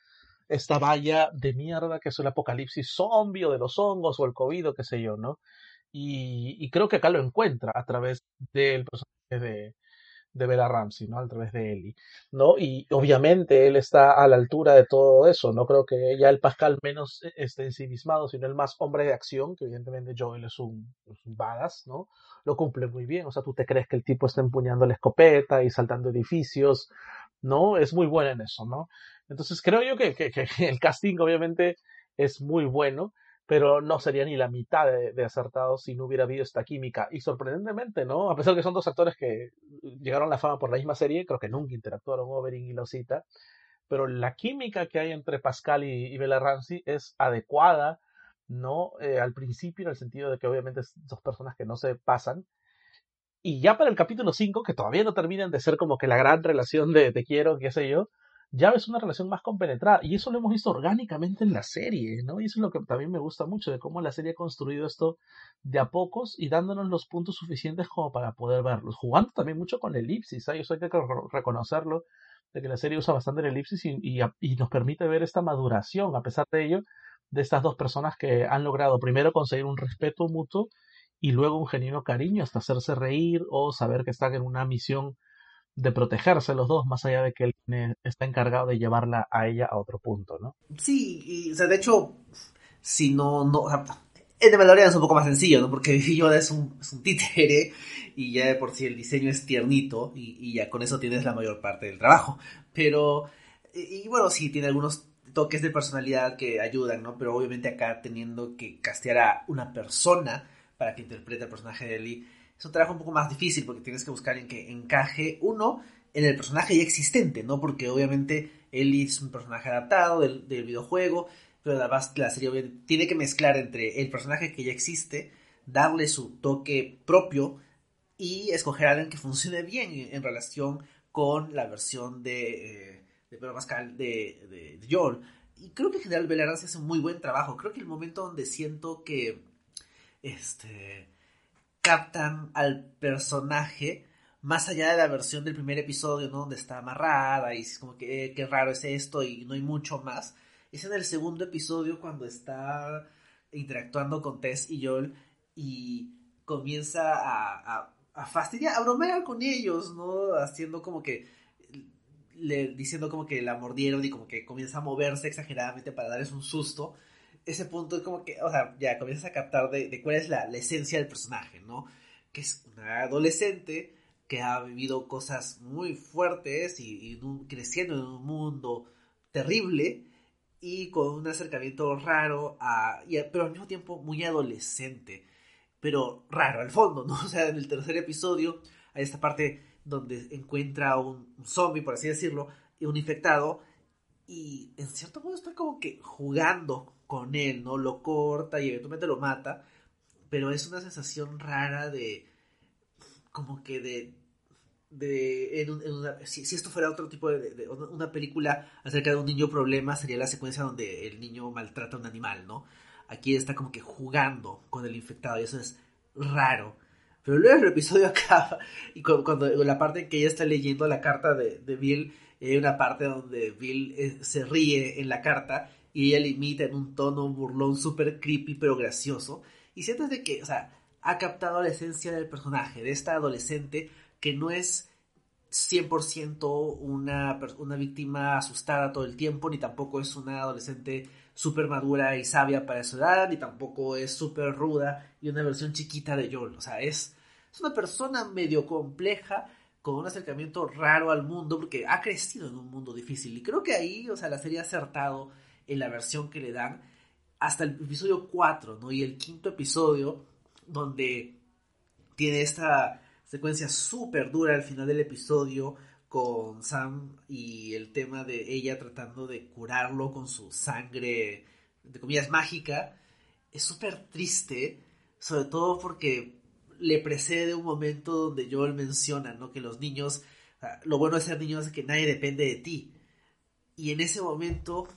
esta valla de mierda que es el apocalipsis zombie o de los hongos o el COVID o qué sé yo, ¿no? Y, creo que acá lo encuentra a través del personaje de, de Bella Ramsey, ¿no? A través de Ellie, ¿no? Y obviamente él está a la altura de todo eso, no creo que ya el Pascal menos e, esté ensimismado, sino el más hombre de acción, que evidentemente Joel es un, es un badass, ¿no? Lo cumple muy bien, o sea, tú te crees que el tipo está empuñando la escopeta y saltando edificios, ¿no? Es muy bueno en eso, ¿no? Entonces creo yo que, que, el casting obviamente es muy bueno, pero no sería ni la mitad de, acertado si no hubiera habido esta química. Y sorprendentemente, ¿no? A pesar de que son dos actores que llegaron a la fama por la misma serie, creo que nunca interactuaron Oberyn y Losita, pero la química que hay entre Pascal y, Bella Ramsey es adecuada, ¿no? Eh, al principio, en el sentido de que obviamente son dos personas que no se pasan. Y ya para el capítulo 5, que todavía no terminan de ser como que la gran relación de te quiero, qué sé yo, ya ves una relación más compenetrada. Y eso lo hemos visto orgánicamente en la serie, ¿no? Y eso es lo que también me gusta mucho, de cómo la serie ha construido esto de a pocos y dándonos los puntos suficientes como para poder verlos. Jugando también mucho con elipsis, ¿eh? eso hay que reconocerlo, de que la serie usa bastante el elipsis y, y nos permite ver esta maduración, a pesar de ello, de estas dos personas que han logrado primero conseguir un respeto mutuo y luego un genuino cariño hasta hacerse reír o saber que están en una misión de protegerse los dos, más allá de que él está encargado de llevarla a ella a otro punto, ¿no? Sí, y, o sea, de hecho, si no, no, o sea, el de Mandalorian es un poco más sencillo, ¿no? Porque Yoda es un, es un títere y ya de por sí el diseño es tiernito y, y, ya con eso tienes la mayor parte del trabajo. Pero, y, bueno, sí, tiene algunos toques de personalidad que ayudan, ¿no? Pero obviamente acá teniendo que castear a una persona para que interprete el personaje de Ellie es un trabajo un poco más difícil porque tienes que buscar en que encaje uno en el personaje ya existente, ¿no? Porque obviamente Ellie es un personaje adaptado del, videojuego, pero además la serie tiene que mezclar entre el personaje que ya existe, darle su toque propio y escoger a alguien que funcione bien en, relación con la versión de, eh, Pedro Pascal de, de. Y creo que en general Belarán hace un muy buen trabajo. Creo que el momento donde siento que este captan al personaje más allá de la versión del primer episodio, ¿no? Donde está amarrada y es como que eh, qué raro es esto y no hay mucho más. Es en el segundo episodio cuando está interactuando con Tess y Joel y comienza a, a, fastidiar, a bromear con ellos, ¿no? Haciendo como que le, diciendo como que la mordieron y como que comienza a moverse exageradamente para darles un susto. Ese punto es como que, o sea, ya comienzas a captar de, de cuál es la, la, esencia del personaje, ¿no? Que es una adolescente que ha vivido cosas muy fuertes y, creciendo en un mundo terrible y con un acercamiento raro, a, pero al mismo tiempo muy adolescente, pero raro al fondo, ¿no? O sea, en el tercer episodio hay esta parte donde encuentra un, un zombie, por así decirlo, y un infectado, y en cierto modo está como que jugando con él, ¿no? Lo corta y eventualmente lo mata, pero es una sensación rara de como que de de si, esto fuera otro tipo de, una película acerca de un niño problema sería la secuencia donde el niño maltrata a un animal no aquí está como que jugando con el infectado y eso es raro pero luego el episodio acaba y cuando, la parte en que ella está leyendo la carta de, de Bill hay una parte donde Bill eh, se ríe en la carta y ella le imita en un tono burlón súper creepy pero gracioso y sientes de que o sea ha captado la esencia del personaje, de esta adolescente que no es 100% una, una víctima asustada todo el tiempo, ni tampoco es una adolescente súper madura y sabia para su edad, ni tampoco es súper ruda y una versión chiquita de Joel. O sea, es, es una persona medio compleja con un acercamiento raro al mundo porque ha crecido en un mundo difícil. Y creo que ahí, o sea, la serie ha acertado en la versión que le dan hasta el episodio 4, ¿no? Y el quinto episodio donde tiene esta secuencia súper dura al final del episodio con Sam y el tema de ella tratando de curarlo con su sangre, de comillas, mágica, es súper triste, sobre todo porque le precede un momento donde Joel menciona, ¿no? Que los niños, lo bueno de ser niños es que nadie depende de ti. Y en ese momento,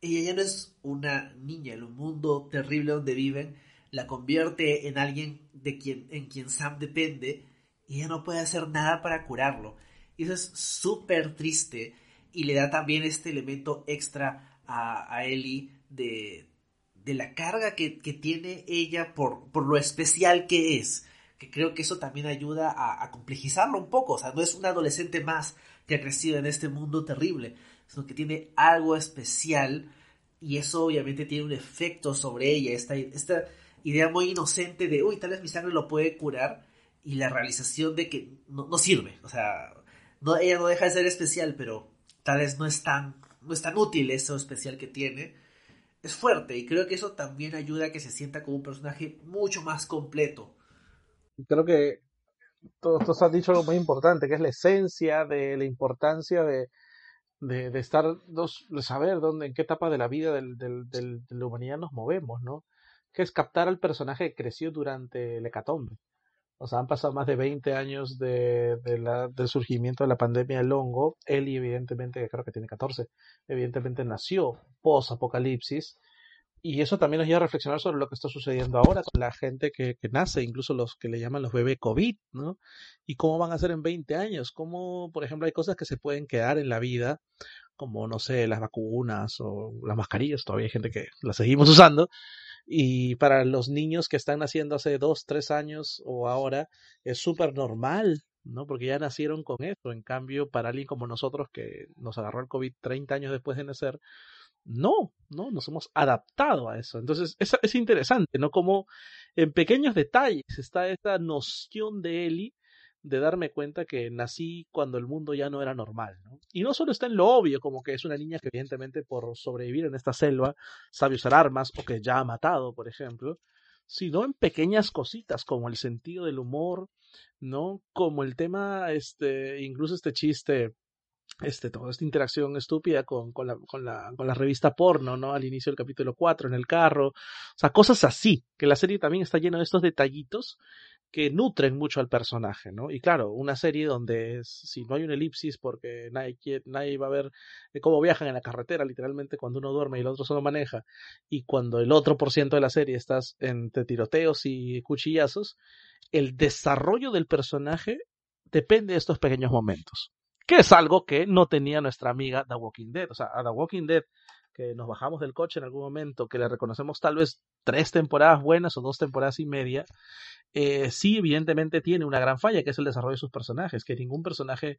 ella ya no es una niña, un mundo terrible donde viven, la convierte en alguien de quien, en quien Sam depende y ella no puede hacer nada para curarlo. Y eso es súper triste y le da también este elemento extra a, a Ellie de, de la carga que, tiene ella por, por, lo especial que es. Que creo que eso también ayuda a, a, complejizarlo un poco. O sea, no es una adolescente más que ha crecido en este mundo terrible, sino que tiene algo especial y eso obviamente tiene un efecto sobre ella. Esta, esta idea muy inocente de, uy, tal vez mi sangre lo puede curar, y la realización de que no, sirve. O sea, no, ella no deja de ser especial, pero tal vez no es tan, no es tan útil eso especial que tiene. Es fuerte y creo que eso también ayuda a que se sienta como un personaje mucho más completo. Creo que todos has dicho algo muy importante, que es la esencia de la importancia de, de, estar, de saber dónde, en qué etapa de la vida del, del, de la humanidad nos movemos, ¿no? Que es captar al personaje que creció durante el hecatombe. O sea, han pasado más de 20 años de, la, del surgimiento de la pandemia del hongo. Eli, evidentemente, creo que tiene 14, evidentemente nació post-apocalipsis. Y eso también nos lleva a reflexionar sobre lo que está sucediendo ahora con la gente que, que nace, incluso los que le llaman los bebés COVID, ¿no? Y cómo van a ser en 20 años. Cómo, por ejemplo, hay cosas que se pueden quedar en la vida, como, no sé, las vacunas o las mascarillas. Todavía hay gente que las seguimos usando y para los niños que están naciendo hace dos, tres años o ahora, es súper normal, ¿no? Porque ya nacieron con esto. En cambio, para alguien como nosotros que nos agarró el COVID 30 años después de nacer, no, no, nos hemos adaptado a eso. Entonces, es, es interesante, ¿no? Como en pequeños detalles está esta noción de Eli de darme cuenta que nací cuando el mundo ya no era normal. ¿no? Y no solo está en lo obvio, como que es una niña que evidentemente por sobrevivir en esta selva sabe usar armas o que ya ha matado, por ejemplo, sino en pequeñas cositas como el sentido del humor, ¿no? Como el tema, este, incluso este chiste este, toda esta interacción estúpida con, con, la, con, la, con la revista porno, ¿no? Al inicio del capítulo 4, en el carro. O sea, cosas así, que la serie también está llena de estos detallitos que nutren mucho al personaje, ¿no? Y claro, una serie donde si no hay un elipsis porque nadie, nadie va a ver eh, cómo viajan en la carretera, literalmente cuando uno duerme y el otro solo maneja, y cuando el otro por ciento de la serie estás entre tiroteos y cuchillazos, el desarrollo del personaje depende de estos pequeños momentos. Que es algo que no tenía nuestra amiga The Walking Dead. O sea, a The Walking Dead, que nos bajamos del coche en algún momento, que le reconocemos tal vez tres temporadas buenas o dos temporadas y media, eh, sí, evidentemente tiene una gran falla, que es el desarrollo de sus personajes, que ningún personaje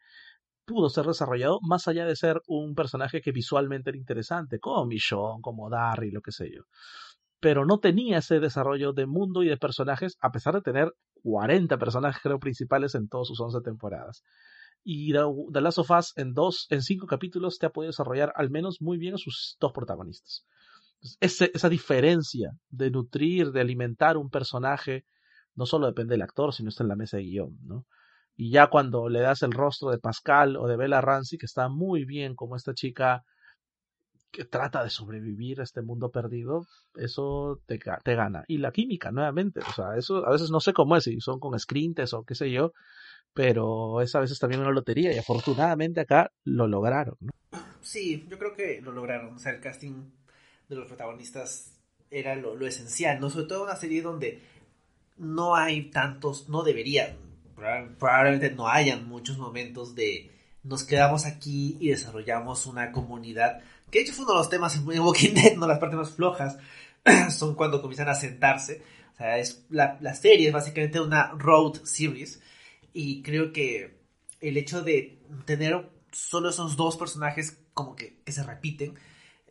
pudo ser desarrollado más allá de ser un personaje que visualmente era interesante, como Michonne, como Darry, lo que sé yo. Pero no tenía ese desarrollo de mundo y de personajes, a pesar de tener 40 personajes, creo, principales en todas sus 11 temporadas. Y The Last of Us en dos, en cinco capítulos te ha podido desarrollar al menos muy bien a sus dos protagonistas. esa diferencia de nutrir, de alimentar un personaje, no solo depende del actor, sino está en la mesa de guion, ¿no? Y ya cuando le das el rostro de Pascal o de Bella Ramsey, que está muy bien como esta chica que trata de sobrevivir a este mundo perdido, eso te, te, gana. Y la química, nuevamente, o sea, eso a veces no sé cómo es, si son con screentes o qué sé yo, pero es a veces también una lotería y afortunadamente acá lo lograron. ¿no? Sí, yo creo que lo lograron, o sea, el casting de los protagonistas era lo, esencial, ¿no? Sobre todo una serie donde no hay tantos, no deberían, probablemente no hayan muchos momentos de nos quedamos aquí y desarrollamos una comunidad, que de hecho fue uno de los temas en Walking Dead, no las partes más flojas, son cuando comienzan a sentarse, o sea, es, la, la serie es básicamente una road series, y creo que el hecho de tener solo esos dos personajes como que, que se repiten,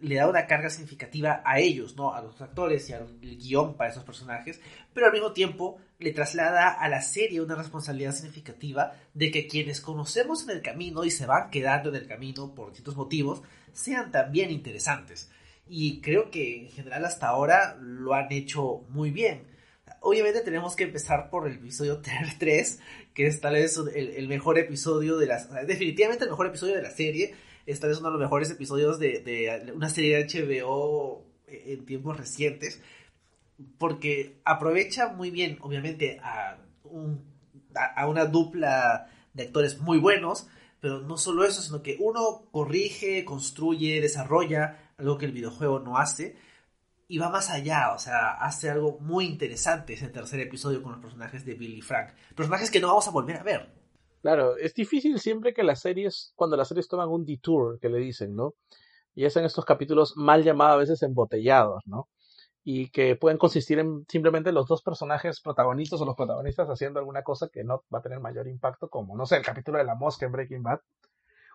le da una carga significativa a ellos, ¿no? A los actores y al guion para esos personajes, pero al mismo tiempo le traslada a la serie una responsabilidad significativa de que quienes conocemos en el camino y se van quedando en el camino por distintos motivos, sean también interesantes. Y creo que en general hasta ahora lo han hecho muy bien. Obviamente tenemos que empezar por el episodio 3, que es tal vez el, mejor episodio de la... Definitivamente el mejor episodio de la serie. Esta vez uno de los mejores episodios de, una serie de HBO en tiempos recientes, porque aprovecha muy bien, obviamente, a, a una dupla de actores muy buenos, pero no solo eso, sino que uno corrige, construye, desarrolla algo que el videojuego no hace y va más allá, o sea, hace algo muy interesante ese tercer episodio con los personajes de Billy Frank, personajes que no vamos a volver a ver. Claro, es difícil siempre que las series, cuando las series toman un detour, que le dicen, ¿no? Y hacen estos capítulos mal llamados a veces embotellados, ¿no? Y que pueden consistir en simplemente los dos personajes protagonistas o los protagonistas haciendo alguna cosa que no va a tener mayor impacto, como, no sé, el capítulo de la mosca en Breaking Bad.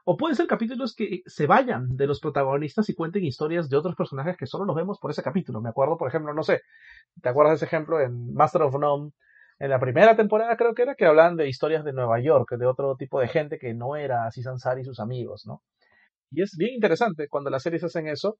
O pueden ser capítulos que se vayan de los protagonistas y cuenten historias de otros personajes que solo los vemos por ese capítulo. Me acuerdo, por ejemplo, no sé, ¿te acuerdas de ese ejemplo en Master of None? en la primera temporada creo que era que hablaban de historias de Nueva York, de otro tipo de gente que no era así Sansari y sus amigos, ¿no? Y es bien interesante cuando las series hacen eso,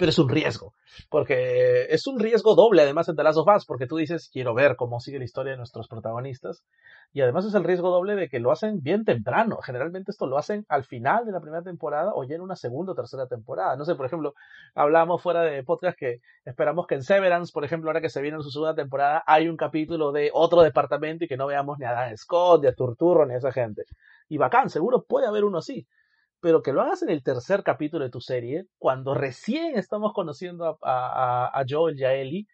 pero es un riesgo, porque es un riesgo doble además en The Last of porque tú dices, quiero ver cómo sigue la historia de nuestros protagonistas, y además es el riesgo doble de que lo hacen bien temprano, generalmente esto lo hacen al final de la primera temporada o ya en una segunda o tercera temporada, no sé, por ejemplo, hablamos fuera de podcast que esperamos que en Severance, por ejemplo, ahora que se viene en su segunda temporada, hay un capítulo de otro departamento y que no veamos ni a Dan Scott, ni a Turturro, ni a esa gente, y bacán, seguro puede haber uno así, pero que lo hagas en el tercer capítulo de tu serie, cuando recién estamos conociendo a, Joel y a Ellie,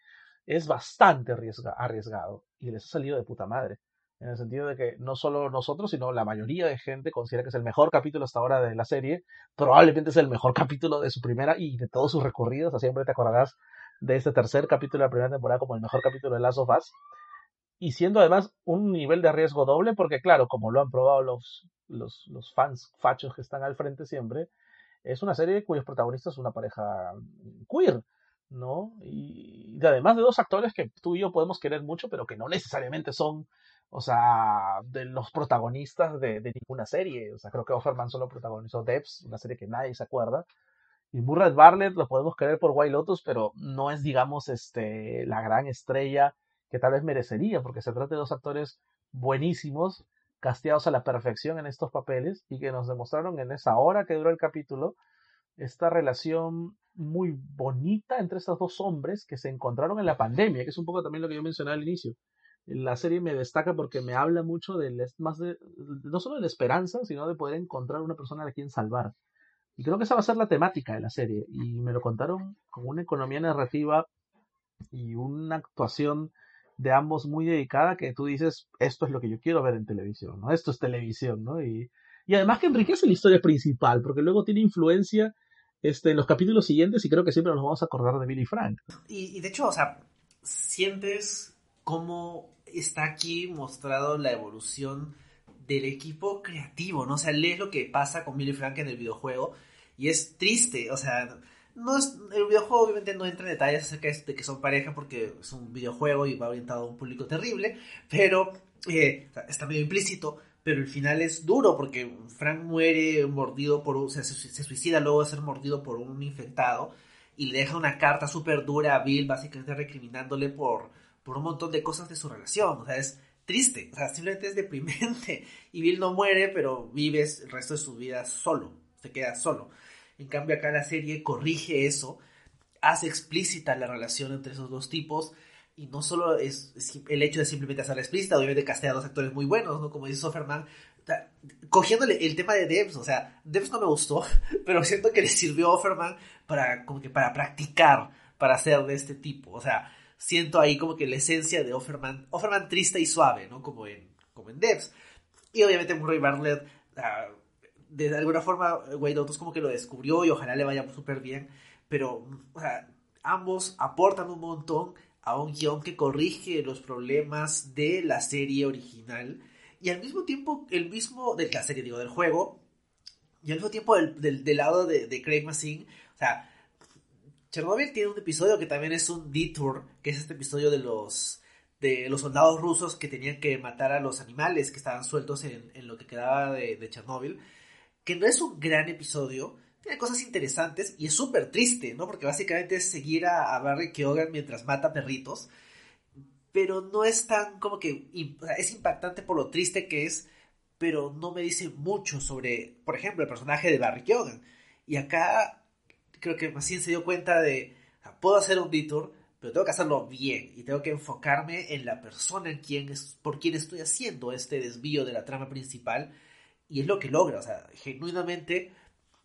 es bastante arriesgado y les ha salido de puta madre. En el sentido de que no solo nosotros, sino la mayoría de gente considera que es el mejor capítulo hasta ahora de la serie. Probablemente es el mejor capítulo de su primera y de todos sus recorridos. Así siempre te acordarás de este tercer capítulo de la primera temporada como el mejor capítulo de Last of Us y siendo además un nivel de riesgo doble, porque claro, como lo han probado los, los, fans fachos que están al frente siempre, es una serie cuyos protagonistas son una pareja queer, ¿no? Y, además de dos actores que tú y yo podemos querer mucho, pero que no necesariamente son, o sea, de los protagonistas de, de ninguna serie. O sea, creo que Offerman solo protagonizó Debs, una serie que nadie se acuerda. Y Murray Bartlett lo podemos querer por White Lotus, pero no es, digamos, este, la gran estrella que tal vez merecería, porque se trata de dos actores buenísimos, casteados a la perfección en estos papeles y que nos demostraron en esa hora que duró el capítulo esta relación muy bonita entre estos dos hombres que se encontraron en la pandemia, que es un poco también lo que yo mencionaba al inicio. La serie me destaca porque me habla mucho más de no solo de esperanza, sino de poder encontrar una persona a quien salvar. Y creo que esa va a ser la temática de la serie. Y me lo contaron con una economía narrativa y una actuación de ambos muy dedicada que tú dices, esto es lo que yo quiero ver en televisión, ¿no? Esto es televisión, ¿no? Y, y además que enriquece la historia principal, porque luego tiene influencia este, en los capítulos siguientes y creo que siempre nos vamos a acordar de Billy Frank. Y, y de hecho, o sea, sientes cómo está aquí mostrado la evolución del equipo creativo, ¿no? O sea, lees lo que pasa con Billy Frank en el videojuego y es triste, o sea, no es, el videojuego obviamente no entra en detalles acerca de que son pareja porque es un videojuego y va orientado a un público terrible, pero eh, está medio implícito, pero el final es duro porque Frank muere mordido por un, se, se suicida luego de ser mordido por un infectado y le deja una carta súper dura a Bill, básicamente recriminándole por, por un montón de cosas de su relación, o sea, es triste, o sea, simplemente es deprimente y Bill no muere, pero vive el resto de su vida solo, se queda solo. En cambio, acá la serie corrige eso, hace explícita la relación entre esos dos tipos. Y no solo es, el hecho de simplemente hacerla explícita, obviamente castea a dos actores muy buenos, ¿no? Como dice Soferman, cogiéndole el tema de Debs, o sea, Debs no me gustó, pero siento que le sirvió a Offerman para, como que para practicar, para ser de este tipo. O sea, siento ahí como que la esencia de Offerman, Offerman triste y suave, ¿no? Como en, como en Debs. Y obviamente Murray Bartlett, uh, de alguna forma Wade Otus como que lo descubrió y ojalá le vaya súper bien, pero o sea, ambos aportan un montón a un guion que corrige los problemas de la serie original y al mismo tiempo el mismo de la serie digo del juego y al mismo tiempo del, del, lado de, de, Craig Mazin o sea Chernobyl tiene un episodio que también es un detour que es este episodio de los de los soldados rusos que tenían que matar a los animales que estaban sueltos en, en lo que quedaba de Chernobyl que no es un gran episodio, tiene cosas interesantes y es súper triste, ¿no? Porque básicamente es seguir a, Barry Keoghan mientras mata perritos, pero no es tan como que es impactante por lo triste que es, pero no me dice mucho sobre, por ejemplo, el personaje de Barry Keoghan. Y acá creo que Massín se dio cuenta de, puedo hacer un detour, pero tengo que hacerlo bien y tengo que enfocarme en la persona en quien es, por quien estoy haciendo este desvío de la trama principal y es lo que logra, o sea, genuinamente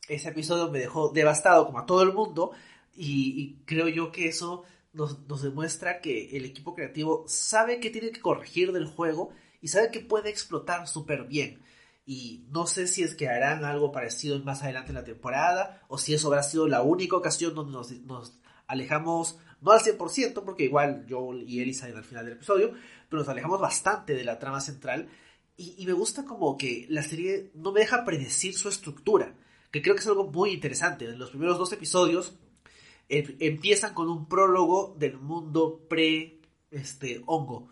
ese episodio me dejó devastado como a todo el mundo y, creo yo que eso nos, demuestra que el equipo creativo sabe que tiene que corregir del juego y sabe que puede explotar súper bien. Y no sé si es que harán algo parecido más adelante en la temporada o si eso habrá sido la única ocasión donde nos, nos alejamos, no al 100%, porque igual Joel y Ellie salen al final del episodio, pero nos alejamos bastante de la trama central y, me gusta como que la serie no me deja predecir su estructura, que creo que es algo muy interesante. En los primeros dos episodios em, empiezan con un prólogo del mundo pre este hongo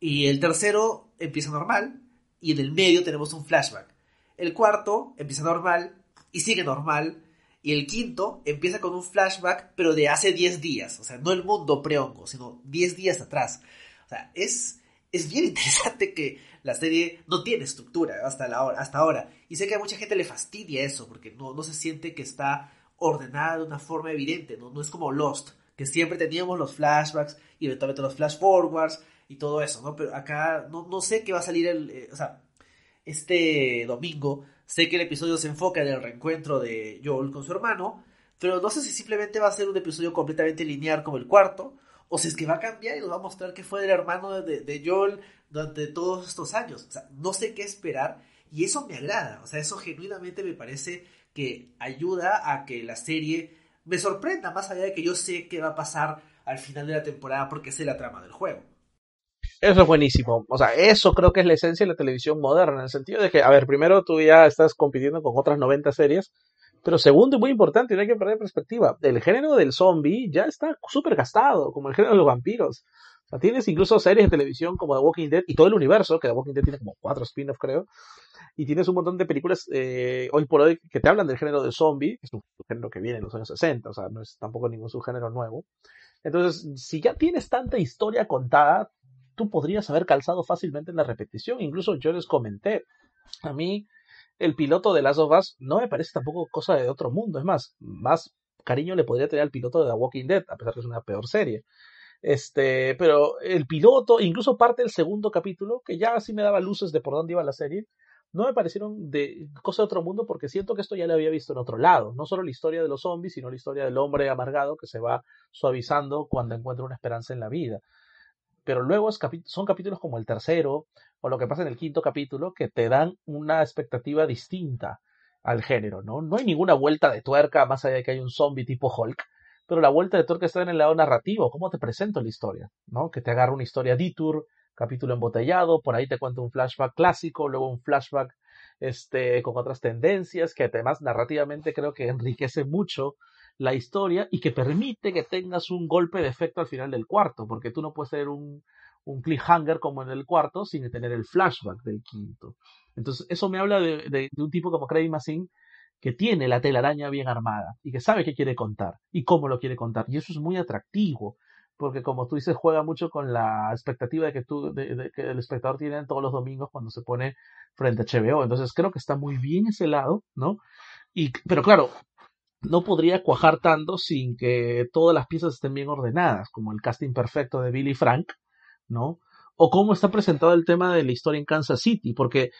y el tercero empieza normal y en el medio tenemos un flashback. El cuarto empieza normal y sigue normal y el quinto empieza con un flashback pero de hace 10 días, o sea, no el mundo pre-hongo, sino 10 días atrás. O sea, es es bien interesante que la serie no tiene estructura hasta, la hora, hasta ahora. Y sé que a mucha gente le fastidia eso, porque no, no se siente que está ordenada de una forma evidente, ¿no? no es como Lost, que siempre teníamos los flashbacks y eventualmente los flash forwards y todo eso, ¿no? Pero acá no, no sé qué va a salir el... Eh, o sea, este domingo sé que el episodio se enfoca en el reencuentro de Joel con su hermano, pero no sé si simplemente va a ser un episodio completamente lineal como el cuarto, o si es que va a cambiar y nos va a mostrar que fue el hermano de, de Joel durante todos estos años. O sea, no sé qué esperar y eso me agrada. O sea, eso genuinamente me parece que ayuda a que la serie me sorprenda, más allá de que yo sé qué va a pasar al final de la temporada porque sé la trama del juego. Eso es buenísimo. O sea, eso creo que es la esencia de la televisión moderna, en el sentido de que, a ver, primero tú ya estás compitiendo con otras 90 series pero segundo, y muy importante, no hay que perder perspectiva, el género del zombie ya está súper gastado, como el género de los vampiros. O sea, tienes incluso series de televisión como The Walking Dead y todo el universo, que The Walking Dead tiene como cuatro spin-offs, creo. Y tienes un montón de películas eh, hoy por hoy que te hablan del género del zombie, que es un género que viene en los años 60, o sea, no es tampoco ningún subgénero nuevo. Entonces, si ya tienes tanta historia contada, tú podrías haber calzado fácilmente en la repetición. Incluso yo les comenté, a mí el piloto de Last of Us no me parece tampoco cosa de otro mundo. Es más, más cariño le podría tener al piloto de The Walking Dead, a pesar que es una peor serie. Este, pero el piloto, incluso parte del segundo capítulo, que ya así me daba luces de por dónde iba la serie, no me parecieron de cosa de otro mundo porque siento que esto ya lo había visto en otro lado. No solo la historia de los zombies, sino la historia del hombre amargado que se va suavizando cuando encuentra una esperanza en la vida. Pero luego son capítulos como el tercero o lo que pasa en el quinto capítulo que te dan una expectativa distinta al género, ¿no? No hay ninguna vuelta de tuerca más allá de que hay un zombie tipo Hulk, pero la vuelta de tuerca está en el lado narrativo, cómo te presento la historia, ¿no? Que te agarra una historia detour, capítulo embotellado, por ahí te cuento un flashback clásico, luego un flashback este, con otras tendencias, que además narrativamente creo que enriquece mucho la historia y que permite que tengas un golpe de efecto al final del cuarto, porque tú no puedes tener un, un cliffhanger como en el cuarto sin tener el flashback del quinto. Entonces, eso me habla de, un tipo como Craig Mazin que tiene la telaraña bien armada y que sabe qué quiere contar y cómo lo quiere contar. Y eso es muy atractivo, porque como tú dices, juega mucho con la expectativa de que, tú, de, que el espectador tiene todos los domingos cuando se pone frente a HBO. Entonces, creo que está muy bien ese lado, ¿no? Y, pero claro, no podría cuajar tanto sin que todas las piezas estén bien ordenadas, como el casting perfecto de Billy Frank, ¿no? O cómo está presentado el tema de la historia en Kansas City, porque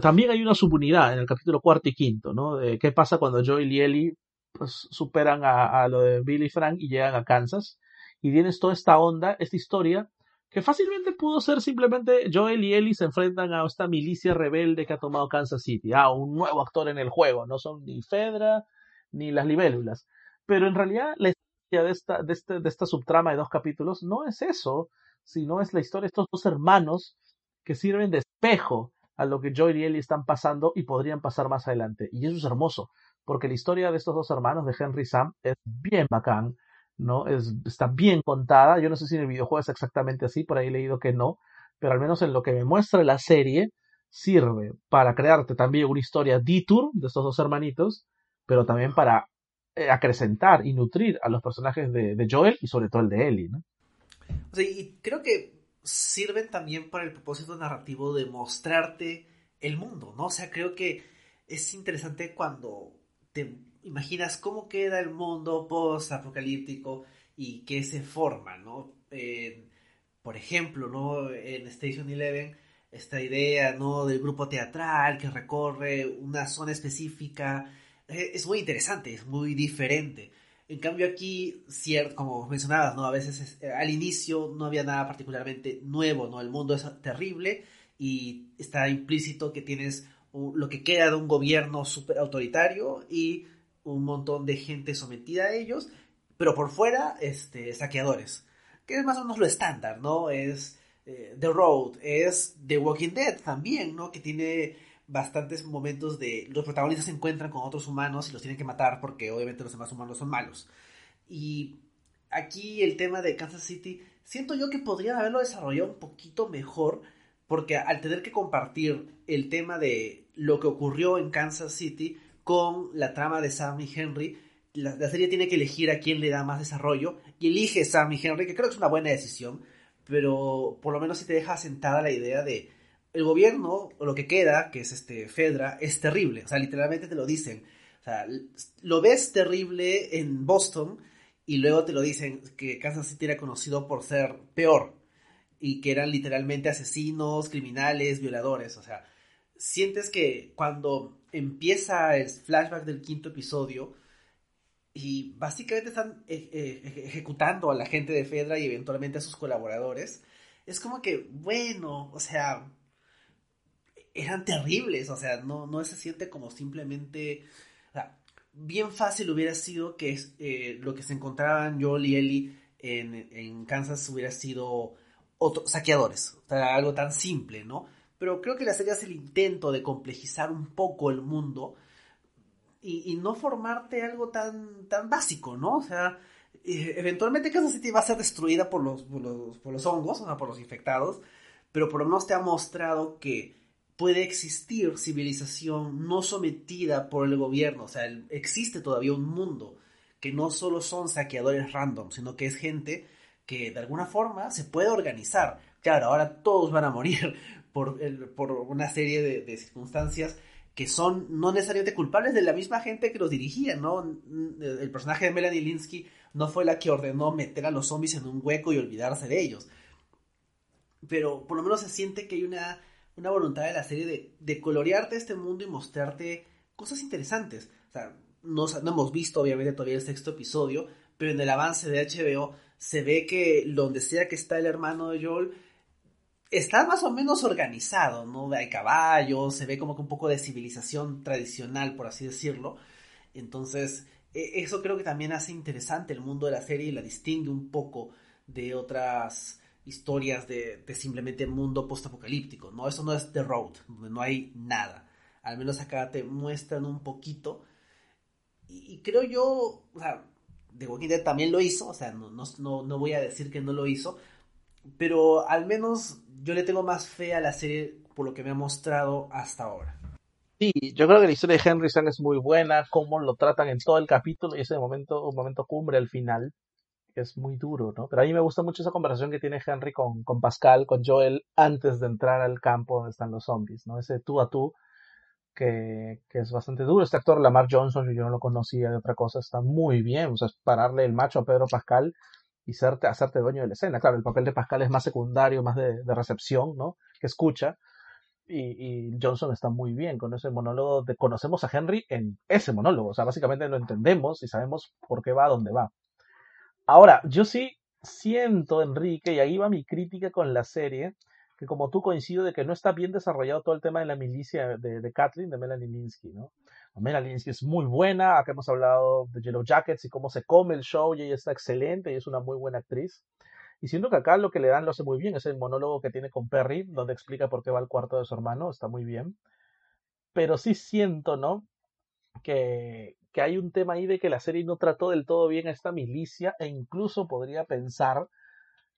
también hay una subunidad en el capítulo cuarto y quinto, ¿no? De qué pasa cuando Joel y Ellie pues, superan a, a lo de Billy Frank y llegan a Kansas. Y tienes toda esta onda, esta historia, que fácilmente pudo ser simplemente Joel y Ellie se enfrentan a esta milicia rebelde que ha tomado Kansas City. Ah, un nuevo actor en el juego, no son ni Fedra ni las libélulas. Pero en realidad la historia de esta, de, este, de esta subtrama de dos capítulos no es eso, sino es la historia de estos dos hermanos que sirven de espejo a lo que Joy y Ellie están pasando y podrían pasar más adelante. Y eso es hermoso, porque la historia de estos dos hermanos, de Henry Sam, es bien bacán, ¿no? Es, está bien contada. Yo no sé si en el videojuego es exactamente así, por ahí he leído que no, pero al menos en lo que me muestra la serie, sirve para crearte también una historia detour de estos dos hermanitos pero también para eh, acrecentar y nutrir a los personajes de, Joel y sobre todo el de Ellie, ¿no? O sea, y creo que sirven también para el propósito narrativo de mostrarte el mundo, ¿no? O sea, creo que es interesante cuando te imaginas cómo queda el mundo post-apocalíptico y qué se forma, ¿no? por ejemplo, ¿no? En Station Eleven, esta idea, ¿no? Del grupo teatral que recorre una zona específica eh, es muy interesante, es muy diferente. En cambio aquí, cierto, como mencionabas, ¿no? A veces eh, al inicio no había nada particularmente nuevo, ¿no? El mundo es terrible y está implícito que tienes lo que queda de un gobierno súper autoritario y un montón de gente sometida a ellos, pero por fuera, este, saqueadores. Que es más o menos lo estándar, ¿no? Es eh, The Road, es The Walking Dead también, ¿no? Que tiene bastantes momentos de los protagonistas se encuentran con otros humanos y los tienen que matar porque obviamente los demás humanos son malos. Y aquí el tema de Kansas City, siento yo que podrían haberlo desarrollado un poquito mejor porque al tener que compartir el tema de lo que ocurrió en Kansas City con la trama de Sam y Henry, la, serie tiene que elegir a quién le da más desarrollo y elige Sam Henry, que creo que es una buena decisión, pero por lo menos si te deja sentada la idea de el gobierno, o lo que queda, que es este Fedra, es terrible. O sea, literalmente te lo dicen. O sea, lo ves terrible en Boston y luego te lo dicen que Kansas City era conocido por ser peor y que eran literalmente asesinos, criminales, violadores. O sea, sientes que cuando empieza el flashback del quinto episodio y básicamente están eh, eh, ejecutando a la gente de Fedra y eventualmente a sus colaboradores, es como que, bueno, o sea, eran terribles, o sea, no, no se siente como simplemente... O sea, bien fácil hubiera sido que eh, lo que se encontraban Joel y Ellie en, en Kansas hubiera sido otros saqueadores, o sea, algo tan simple, ¿no? Pero creo que la serie hace el intento de complejizar un poco el mundo y, no formarte algo tan, tan básico, ¿no? O sea, eh, eventualmente Kansas City va a ser destruida por los, por los, por los hongos, o sea, por los infectados, pero por lo menos te ha mostrado que puede existir civilización no sometida por el gobierno. O sea, existe todavía un mundo que no solo son saqueadores random, sino que es gente que de alguna forma se puede organizar. Claro, ahora todos van a morir por, por una serie de, circunstancias que son no necesariamente culpables de la misma gente que los dirigía, ¿no? El personaje de Melanie Linsky no fue la que ordenó meter a los zombies en un hueco y olvidarse de ellos. Pero por lo menos se siente que hay una una voluntad de la serie de, colorearte este mundo y mostrarte cosas interesantes. O sea, no, no, hemos visto obviamente todavía el sexto episodio, pero en el avance de HBO se ve que donde sea que está el hermano de Joel, está más o menos organizado, ¿no? Hay caballos, se ve como que un poco de civilización tradicional, por así decirlo. Entonces, e, eso creo que también hace interesante el mundo de la serie y la distingue un poco de otras historias de, simplemente mundo postapocalíptico, ¿no? Eso no es The Road, donde no hay nada. Al menos acá te muestran un poquito. Y, creo yo, o sea, The Walking Dead también lo hizo, o sea, no, no, no voy a decir que no lo hizo, pero al menos yo le tengo más fe a la serie por lo que me ha mostrado hasta ahora. Sí, yo creo que la historia de Henry San es muy buena, cómo lo tratan en todo el capítulo y ese momento, un momento cumbre al final, es muy duro, ¿no? Pero a mí me gusta mucho esa conversación que tiene Henry con, con Pascal, con Joel, antes de entrar al campo donde están los zombies, ¿no? Ese tú a tú, que, que es bastante duro. Este actor, Lamar Johnson, yo no lo conocía de otra cosa, está muy bien, o sea, pararle el macho a Pedro Pascal y serte, hacerte dueño de la escena. Claro, el papel de Pascal es más secundario, más de, recepción, ¿no? Que escucha. Y, y, Johnson está muy bien con ese monólogo de conocemos a Henry en ese monólogo. O sea, básicamente lo entendemos y sabemos por qué va a dónde va. Ahora, yo sí siento, Enrique, y ahí va mi crítica con la serie, que como tú coincido de que no está bien desarrollado todo el tema de la milicia de, de Kathleen, de Melanie Linsky, ¿no? Melanie Linsky es muy buena, acá hemos hablado de Yellow Jackets y cómo se come el show, y ella está excelente y es una muy buena actriz. Y siento que acá lo que le dan lo hace muy bien, es el monólogo que tiene con Perry, donde explica por qué va al cuarto de su hermano, está muy bien. Pero sí siento, ¿no? Que, que hay un tema ahí de que la serie no trató del todo bien a esta milicia e incluso podría pensar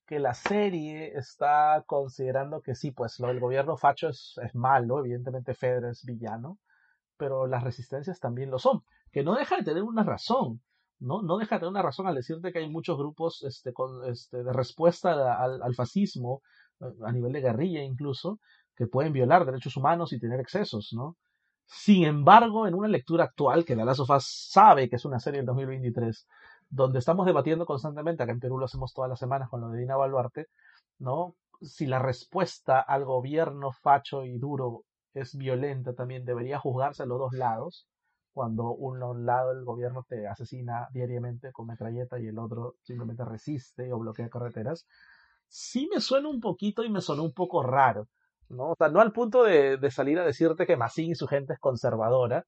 que la serie está considerando que sí, pues lo del gobierno facho es, es malo, evidentemente Federer es villano, pero las resistencias también lo son, que no deja de tener una razón, ¿no? No deja de tener una razón al decirte que hay muchos grupos este, con, este, de respuesta al, al fascismo, a nivel de guerrilla incluso, que pueden violar derechos humanos y tener excesos, ¿no? Sin embargo, en una lectura actual, que la Last of sabe que es una serie del 2023, donde estamos debatiendo constantemente, acá en Perú lo hacemos todas las semanas con lo de Dina Baluarte, ¿no? Si la respuesta al gobierno facho y duro es violenta también, debería juzgarse a los dos lados, cuando un lado del gobierno te asesina diariamente con metralleta y el otro simplemente resiste o bloquea carreteras, sí me suena un poquito y me sonó un poco raro. ¿No? O sea, no al punto de, salir a decirte que Massín y su gente es conservadora,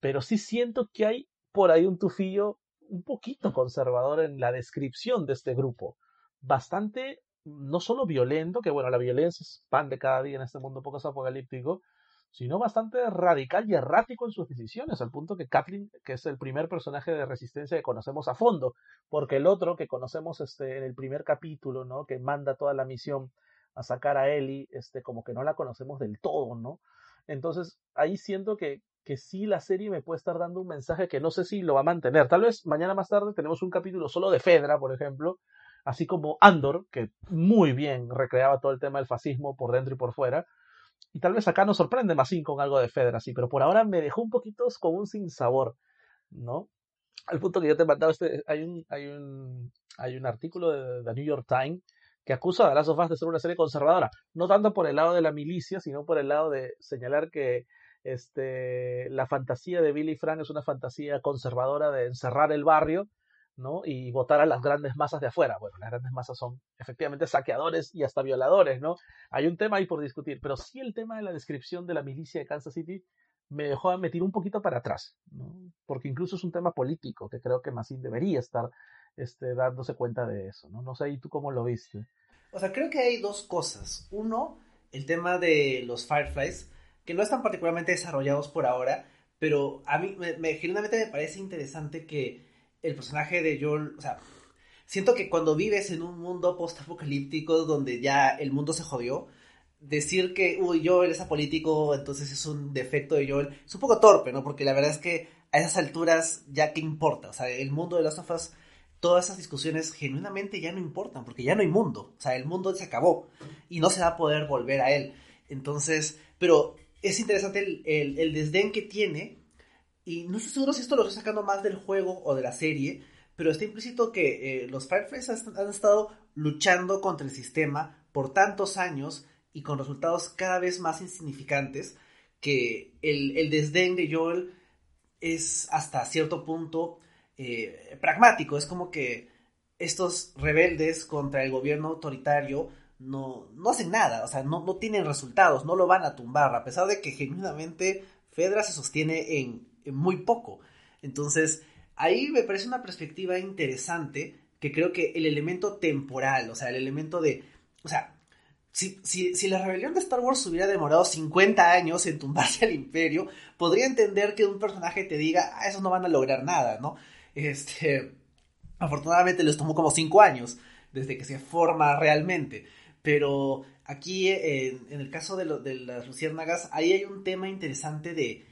pero sí siento que hay por ahí un tufillo un poquito conservador en la descripción de este grupo. Bastante, no solo violento, que bueno, la violencia es pan de cada día en este mundo poco apocalíptico, sino bastante radical y errático en sus decisiones, al punto que Kathleen, que es el primer personaje de resistencia que conocemos a fondo, porque el otro que conocemos este, en el primer capítulo, ¿no? que manda toda la misión a sacar a Ellie, este, como que no la conocemos del todo, ¿no? Entonces, ahí siento que, que sí la serie me puede estar dando un mensaje que no sé si lo va a mantener. Tal vez mañana más tarde tenemos un capítulo solo de Fedra, por ejemplo, así como Andor, que muy bien recreaba todo el tema del fascismo por dentro y por fuera. Y tal vez acá nos sorprende más con algo de Fedra, sí, pero por ahora me dejó un poquito con un sinsabor, ¿no? Al punto que yo te he mandado este, hay un, hay un, hay un artículo de, de New York Times que acusa a Last of de ser una serie conservadora, no tanto por el lado de la milicia, sino por el lado de señalar que este, la fantasía de Billy Frank es una fantasía conservadora de encerrar el barrio, ¿no? Y votar a las grandes masas de afuera. Bueno, las grandes masas son efectivamente saqueadores y hasta violadores, ¿no? Hay un tema ahí por discutir, pero sí el tema de la descripción de la milicia de Kansas City me dejó meter un poquito para atrás, ¿no? Porque incluso es un tema político que creo que Massin debería estar este, dándose cuenta de eso, ¿no? No sé, ¿y tú cómo lo viste? O sea, creo que hay dos cosas. Uno, el tema de los Fireflies, que no están particularmente desarrollados por ahora, pero a mí me, me, genuinamente me parece interesante que el personaje de Joel, o sea, siento que cuando vives en un mundo post-apocalíptico donde ya el mundo se jodió, decir que, uy, Joel es apolítico, entonces es un defecto de Joel, es un poco torpe, ¿no? Porque la verdad es que a esas alturas ya qué importa, o sea, el mundo de los of todas esas discusiones genuinamente ya no importan, porque ya no hay mundo, o sea, el mundo se acabó y no se va a poder volver a él. Entonces, pero es interesante el, el, desdén que tiene, y no estoy seguro si esto lo estoy sacando más del juego o de la serie, pero está implícito que eh, los Fireflies han, estado luchando contra el sistema por tantos años y con resultados cada vez más insignificantes, que el, el desdén de Joel es hasta cierto punto eh, pragmático, es como que estos rebeldes contra el gobierno autoritario no, no hacen nada, o sea, no, no tienen resultados, no lo van a tumbar, a pesar de que genuinamente Fedra se sostiene en, muy poco. Entonces, ahí me parece una perspectiva interesante que creo que el elemento temporal, o sea, el elemento de, o sea, si, si, la rebelión de Star Wars hubiera demorado 50 años en tumbarse al imperio, podría entender que un personaje te diga, ah, esos no van a lograr nada, ¿no? Este, afortunadamente les tomó como 5 años desde que se forma realmente. Pero aquí, en el caso de, las luciérnagas, ahí hay un tema interesante de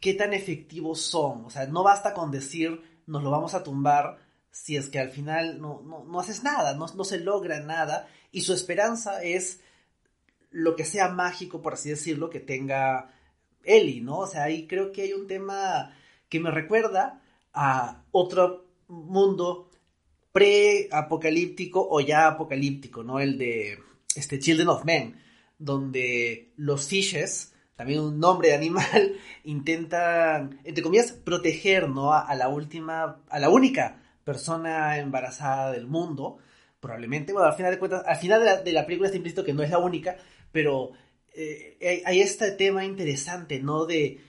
qué tan efectivos son. O sea, no basta con decir nos lo vamos a tumbar si es que al final no, no, haces nada, no, no, se logra nada y su esperanza es lo que sea mágico, por así decirlo, que tenga Ellie, ¿no? O sea, ahí creo que hay un tema que me recuerda a otro mundo pre-apocalíptico o ya apocalíptico, ¿no? El de este Children of Men, donde los fishes, también un nombre de animal, intentan, entre comillas, proteger, ¿no? A, la última, a la única persona embarazada del mundo, probablemente, bueno, al final de cuentas, al final de la, de la película está implícito que no es la única, pero eh, hay, hay, este tema interesante, ¿no? De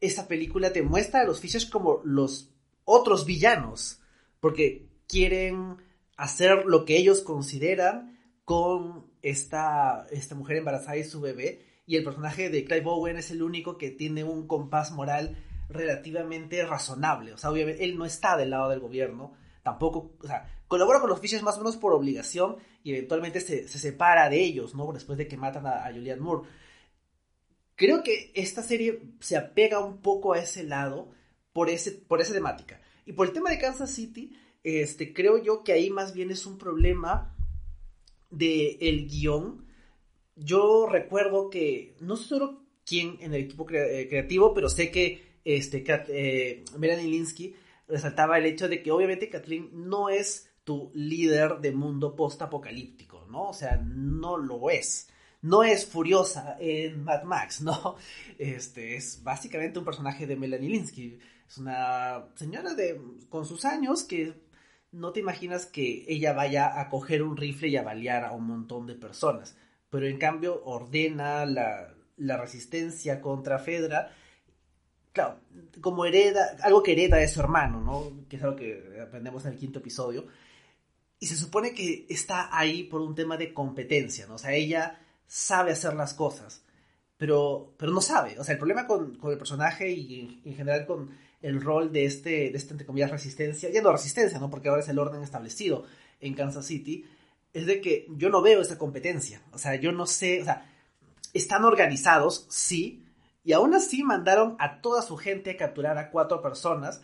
esta película te muestra a los fishes como los otros villanos, porque quieren hacer lo que ellos consideran con esta, esta mujer embarazada y su bebé. Y el personaje de Clive Owen es el único que tiene un compás moral relativamente razonable. O sea, obviamente él no está del lado del gobierno, tampoco, o sea, colabora con los Fishes más o menos por obligación y eventualmente se, separa de ellos, ¿no? Después de que matan a, a Julianne Moore. Creo que esta serie se apega un poco a ese lado por, ese, por esa temática. Y por el tema de Kansas City, este, creo yo que ahí más bien es un problema del el guion. Yo recuerdo que, no sé quién en el equipo eh, creativo, pero sé que este, eh, Melanie Linsky resaltaba el hecho de que obviamente Kathleen no es tu líder de mundo post-apocalíptico, ¿no? O sea, no lo es. No es furiosa en Mad Max, ¿no? Este es básicamente un personaje de Melanie Linsky. Es una señora de con sus años que no te imaginas que ella vaya a coger un rifle y a balear a un montón de personas, pero en cambio ordena la, resistencia contra Fedra, claro, como hereda, algo que hereda de su hermano, ¿no? Que es algo que aprendemos en el quinto episodio, y se supone que está ahí por un tema de competencia, ¿no? O sea, ella sabe hacer las cosas, pero, pero no sabe, o sea, el problema con, el personaje y en general con el rol de este, de este, entre comillas, resistencia, ya no resistencia, ¿no? Porque ahora es el orden establecido en Kansas City, es de que yo no veo esa competencia. O sea, yo no sé, o sea, están organizados, sí, y aún así mandaron a toda su gente a capturar a cuatro personas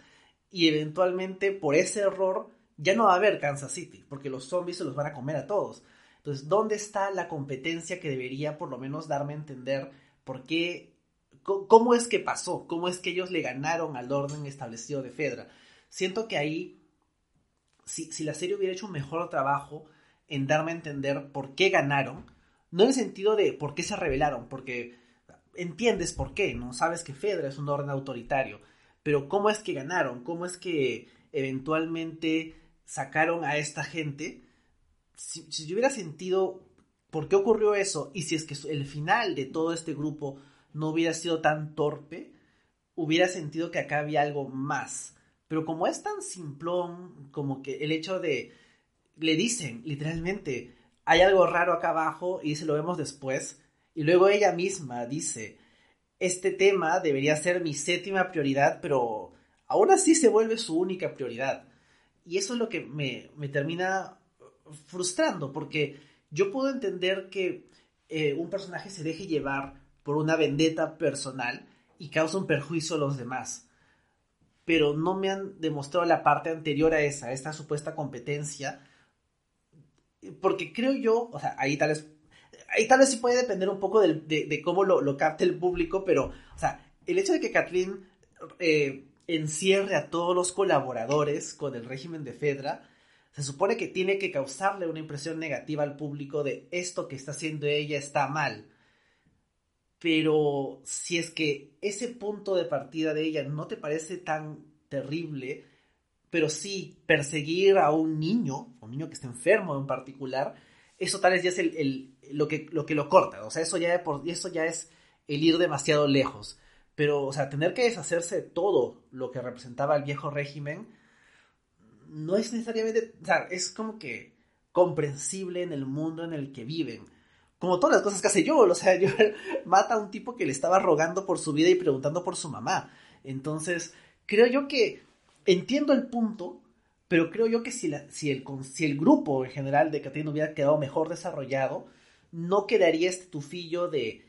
y eventualmente por ese error ya no va a haber Kansas City, porque los zombies se los van a comer a todos. Entonces, ¿dónde está la competencia que debería por lo menos darme a entender por qué ¿Cómo es que pasó? ¿Cómo es que ellos le ganaron al orden establecido de Fedra? Siento que ahí, si, la serie hubiera hecho un mejor trabajo en darme a entender por qué ganaron, no en el sentido de por qué se rebelaron, porque entiendes por qué, ¿no? Sabes que Fedra es un orden autoritario, pero ¿cómo es que ganaron? ¿Cómo es que eventualmente sacaron a esta gente? Si, si yo hubiera sentido por qué ocurrió eso y si es que el final de todo este grupo no hubiera sido tan torpe, hubiera sentido que acá había algo más. Pero como es tan simplón, como que el hecho de, le dicen literalmente, hay algo raro acá abajo y se lo vemos después, y luego ella misma dice, este tema debería ser mi séptima prioridad, pero aún así se vuelve su única prioridad. Y eso es lo que me, termina frustrando, porque yo puedo entender que eh, un personaje se deje llevar por una vendetta personal y causa un perjuicio a los demás. Pero no me han demostrado la parte anterior a esa, esta supuesta competencia. Porque creo yo, o sea, ahí tal vez, ahí tal vez sí puede depender un poco de, cómo lo, lo, capte el público, pero, o sea, el hecho de que Kathleen eh, encierre a todos los colaboradores con el régimen de Fedra, se supone que tiene que causarle una impresión negativa al público de esto que está haciendo ella está mal pero si es que ese punto de partida de ella no te parece tan terrible, pero sí perseguir a un niño, un niño que está enfermo en particular, eso tal vez ya es el, lo, que, lo que lo corta, o sea, eso ya, eso ya es el ir demasiado lejos. Pero, o sea, tener que deshacerse de todo lo que representaba el viejo régimen no es necesariamente, o sea, es como que comprensible en el mundo en el que viven. Como todas las cosas que hace yo, o sea, yo mata a un tipo que le estaba rogando por su vida y preguntando por su mamá. Entonces, creo yo que entiendo el punto, pero creo yo que si, si, el, si el grupo en general de Catherine hubiera quedado mejor desarrollado, no quedaría este tufillo de,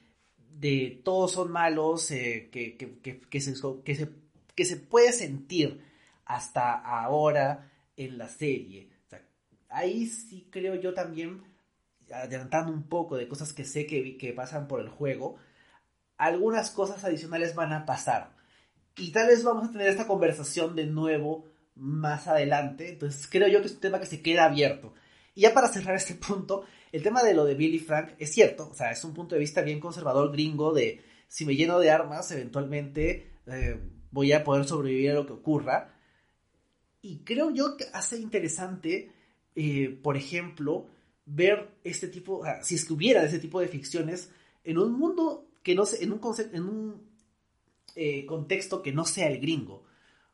de todos son malos, eh, que, que, que, que, se, que, se, que se puede sentir hasta ahora en la serie. ahí sí creo yo también, adelantando un poco de cosas que sé que, que pasan por el juego, algunas cosas adicionales van a pasar. Y tal vez vamos a tener esta conversación de nuevo más adelante. Entonces creo yo que es un tema que se queda abierto. Y ya para cerrar este punto, el tema de lo de Billy Frank es cierto, o sea, es un punto de vista bien conservador gringo de si me lleno de armas, eventualmente eh, voy a poder sobrevivir a lo que ocurra. Y creo yo que hace interesante, eh, por ejemplo, ver este tipo, si es que hubiera ese tipo de ficciones en un mundo que no sé, en un, en un eh, contexto que no sea el gringo.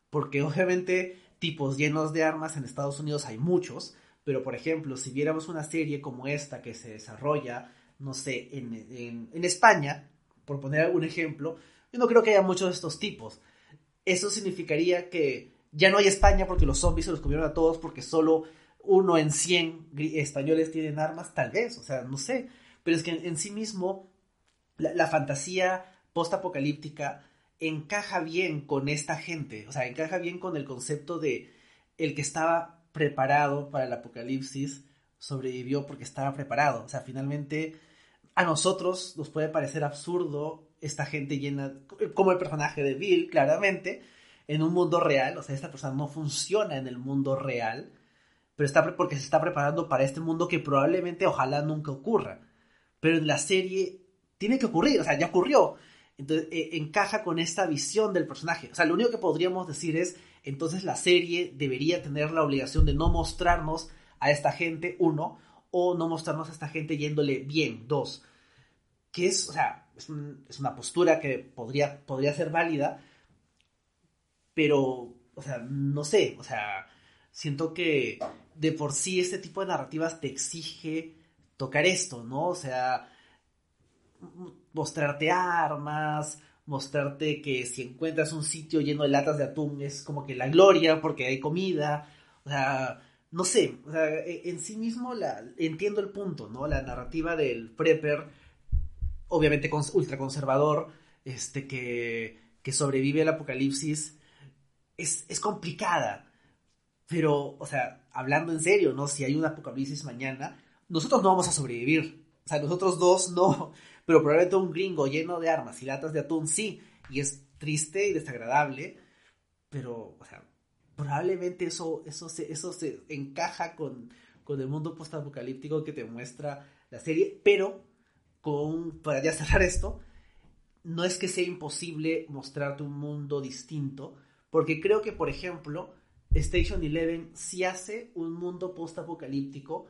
Porque obviamente tipos llenos de armas en Estados Unidos hay muchos, pero, por ejemplo, si viéramos una serie como esta que se desarrolla, no sé, en, España, por poner algún ejemplo, yo no creo que haya muchos de estos tipos. Eso significaría que ya no hay España porque los zombies se los comieron a todos porque solo uno en 100 españoles tienen armas, tal vez, o sea, no sé. Pero es que en, sí mismo la, la fantasía post-apocalíptica encaja bien con esta gente, o sea, encaja bien con el concepto de el que estaba preparado para el apocalipsis, sobrevivió porque estaba preparado. O sea, finalmente a nosotros nos puede parecer absurdo esta gente llena, como el personaje de Bill, claramente, en un mundo real. O sea, esta persona no funciona en el mundo real, pero está porque se está preparando para este mundo que probablemente, ojalá nunca ocurra. Pero en la serie tiene que ocurrir, o sea, ya ocurrió. Entonces, eh, encaja con esta visión del personaje. O sea, lo único que podríamos decir es, entonces la serie debería tener la obligación de no mostrarnos a esta gente, uno, o no mostrarnos a esta gente yéndole bien, dos. Que es, o sea, es, una postura que podría, podría ser válida, pero, o sea, no sé, o sea, siento que de por sí este tipo de narrativas te exige tocar esto, ¿no? O sea, mostrarte armas, mostrarte que si encuentras un sitio lleno de latas de atún es como que la gloria porque hay comida, o sea, no sé, o sea, e, en sí mismo la, entiendo el punto, ¿no? La narrativa del prepper, obviamente ultra conservador, este, que, que sobrevive al apocalipsis, es, es complicada, pero, o sea, hablando en serio, ¿no? Si hay un apocalipsis mañana, nosotros no vamos a sobrevivir, o sea, nosotros dos no, pero probablemente un gringo lleno de armas y latas de atún sí, y es triste y desagradable, pero, o sea, probablemente eso, eso, se, eso se encaja con, con el mundo postapocalíptico que te muestra la serie, pero con, para ya cerrar esto, no es que sea imposible mostrarte un mundo distinto, porque creo que, por ejemplo, Station Eleven sí hace un mundo postapocalíptico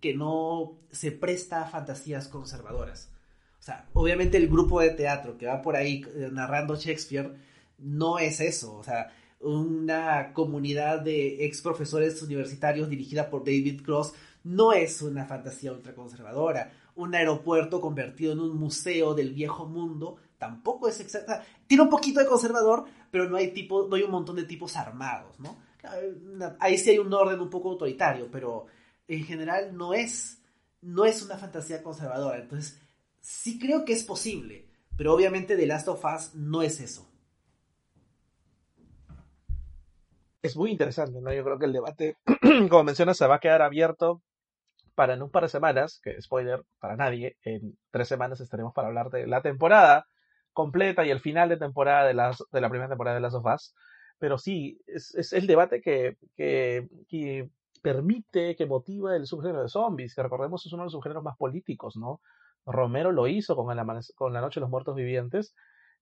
que no se presta a fantasías conservadoras. O sea, obviamente el grupo de teatro que va por ahí eh, narrando Shakespeare no es eso. O sea, una comunidad de ex profesores universitarios dirigida por David Cross no es una fantasía ultraconservadora. Un aeropuerto convertido en un museo del viejo mundo tampoco es exacta. Tiene un poquito de conservador, pero no hay tipo, no hay un montón de tipos armados, ¿no? Ahí sí hay un orden un poco autoritario, pero en general no es, no es una fantasía conservadora. Entonces, sí creo que es posible, pero obviamente The Last of Us no es eso. Es muy interesante, ¿no? Yo creo que el debate, como mencionas, se va a quedar abierto para en un par de semanas, que spoiler para nadie, en tres semanas estaremos para hablar de la temporada completa y el final de temporada de, las, de la primera temporada de Last of Us. Pero sí, es, es el debate que, que, permite, que motiva el subgénero de zombies, que recordemos es uno de los subgéneros más políticos, ¿no? Romero lo hizo con, el con La Noche de los Muertos Vivientes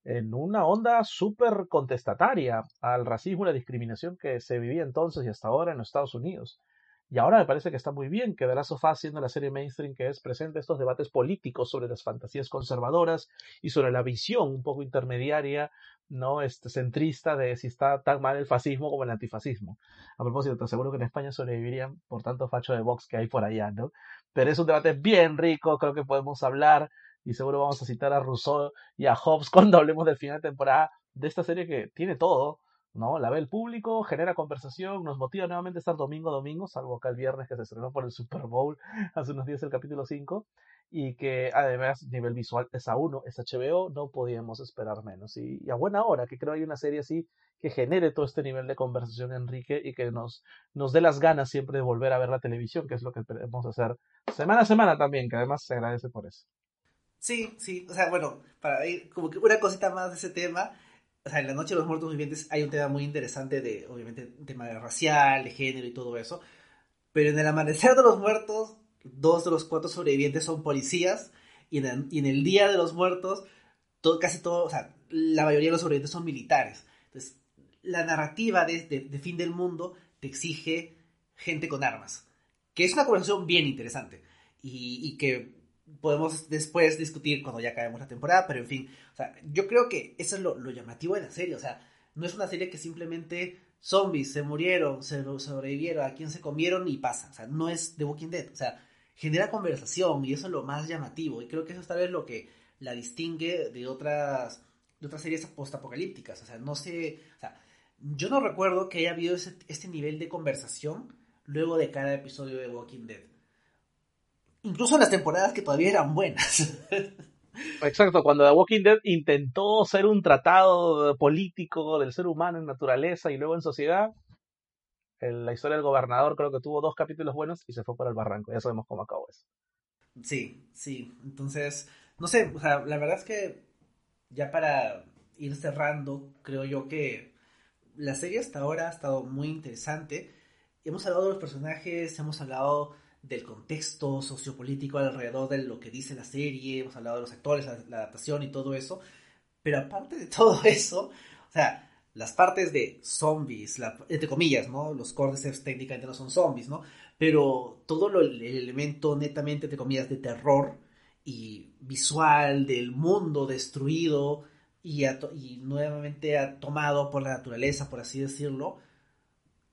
en una onda súper contestataria al racismo y la discriminación que se vivía entonces y hasta ahora en los Estados Unidos. Y ahora me parece que está muy bien que The Last siendo la serie mainstream que es, presente estos debates políticos sobre las fantasías conservadoras y sobre la visión un poco intermediaria, no este, centrista de si está tan mal el fascismo como el antifascismo. A propósito, te aseguro que en España sobrevivirían por tanto facho de Vox que hay por allá, ¿no? Pero es un debate bien rico, creo que podemos hablar y seguro vamos a citar a Rousseau y a Hobbes cuando hablemos del final de temporada de esta serie que tiene todo, ¿no? La ve el público, genera conversación, nos motiva nuevamente a estar domingo a domingo, salvo acá el viernes que se estrenó por el Super Bowl hace unos días el capítulo 5, y que además nivel visual es a uno, es HBO, no podíamos esperar menos. Y, a buena hora, que creo hay una serie así que genere todo este nivel de conversación, Enrique, y que nos, nos dé las ganas siempre de volver a ver la televisión, que es lo que queremos hacer semana a semana también, que además se agradece por eso. Sí, sí, o sea, bueno, para ir como una cosita más de ese tema, o sea, en la Noche de los Muertos Vivientes hay un tema muy interesante de, obviamente, tema racial, de género y todo eso, pero en el Amanecer de los Muertos, dos de los cuatro sobrevivientes son policías, y en el, Día de los Muertos, casi todo, o sea, la mayoría de los sobrevivientes son militares. Entonces, la narrativa de, fin del mundo te exige gente con armas, que es una conversación bien interesante, y que podemos después discutir cuando ya acabemos la temporada, pero en fin, o sea, yo creo que eso es lo, lo, llamativo de la serie, o sea, no es una serie que simplemente zombies se murieron, se sobrevivieron, a quién se comieron y pasa, o sea, no es The Walking Dead, o sea, genera conversación y eso es lo más llamativo y creo que eso es tal vez lo que la distingue de otras, de otras series postapocalípticas, o sea, no sé, o sea, yo no recuerdo que haya habido ese, este nivel de conversación luego de cada episodio de Walking Dead incluso en las temporadas que todavía eran buenas. Exacto, cuando The Walking Dead intentó ser un tratado político del ser humano en naturaleza y luego en sociedad, en la historia del gobernador creo que tuvo dos capítulos buenos y se fue por el barranco. Ya sabemos cómo acabó eso. Sí, sí. Entonces, no sé, o sea, la verdad es que ya para ir cerrando, creo yo que la serie hasta ahora ha estado muy interesante. Hemos hablado de los personajes, hemos hablado del contexto sociopolítico alrededor de lo que dice la serie, hemos hablado de los actores, la, adaptación y todo eso, pero aparte de todo eso, o sea, las partes de zombies, entre comillas, ¿no? Los cordyceps técnicamente no son zombies, ¿no? Pero todo lo, el elemento netamente, entre comillas, de terror y visual del mundo destruido y, y nuevamente tomado por la naturaleza, por así decirlo,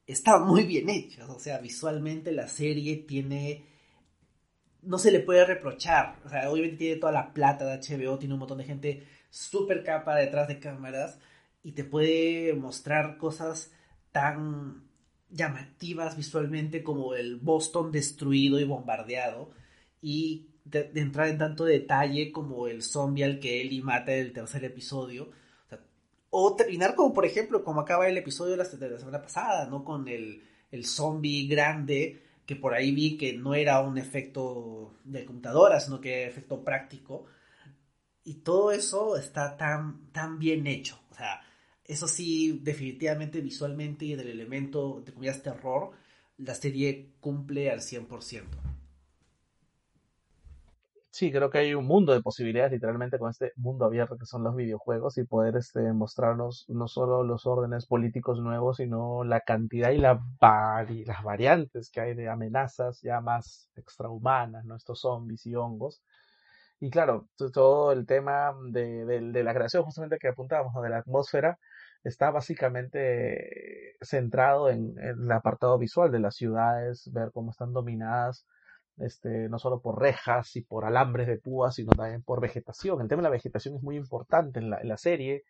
está muy bien hecha. O sea, visualmente la serie tiene. No se le puede reprochar. O sea, obviamente tiene toda la plata de HBO, tiene un montón de gente súper capa detrás de cámaras y te puede mostrar cosas tan llamativas visualmente como el Boston destruido y bombardeado y de, de entrar en tanto detalle como el zombie al que Ellie mata en el tercer episodio o terminar como, por ejemplo, como acaba el episodio de la, semana pasada, ¿no? Con el, el zombie grande, que por ahí vi que no era un efecto de computadora, sino que era efecto práctico. Y todo eso está tan, tan bien hecho. O sea, eso sí, definitivamente visualmente y en el elemento de comillas terror, la serie cumple al 100%. Sí, creo que hay un mundo de posibilidades literalmente con este mundo abierto que son los videojuegos y poder este, mostrarnos no solo los órdenes políticos nuevos, sino la cantidad y la vari las variantes que hay de amenazas ya más extrahumanas, ¿no? Zombies y hongos. Y claro, todo el tema de, de, de la creación justamente que apuntábamos, ¿no? de la atmósfera, está básicamente centrado en, en el apartado visual de las ciudades, ver cómo están dominadas este, no solo por rejas y por alambres de púas, sino también por vegetación. El tema de la vegetación es muy importante en la, en la serie,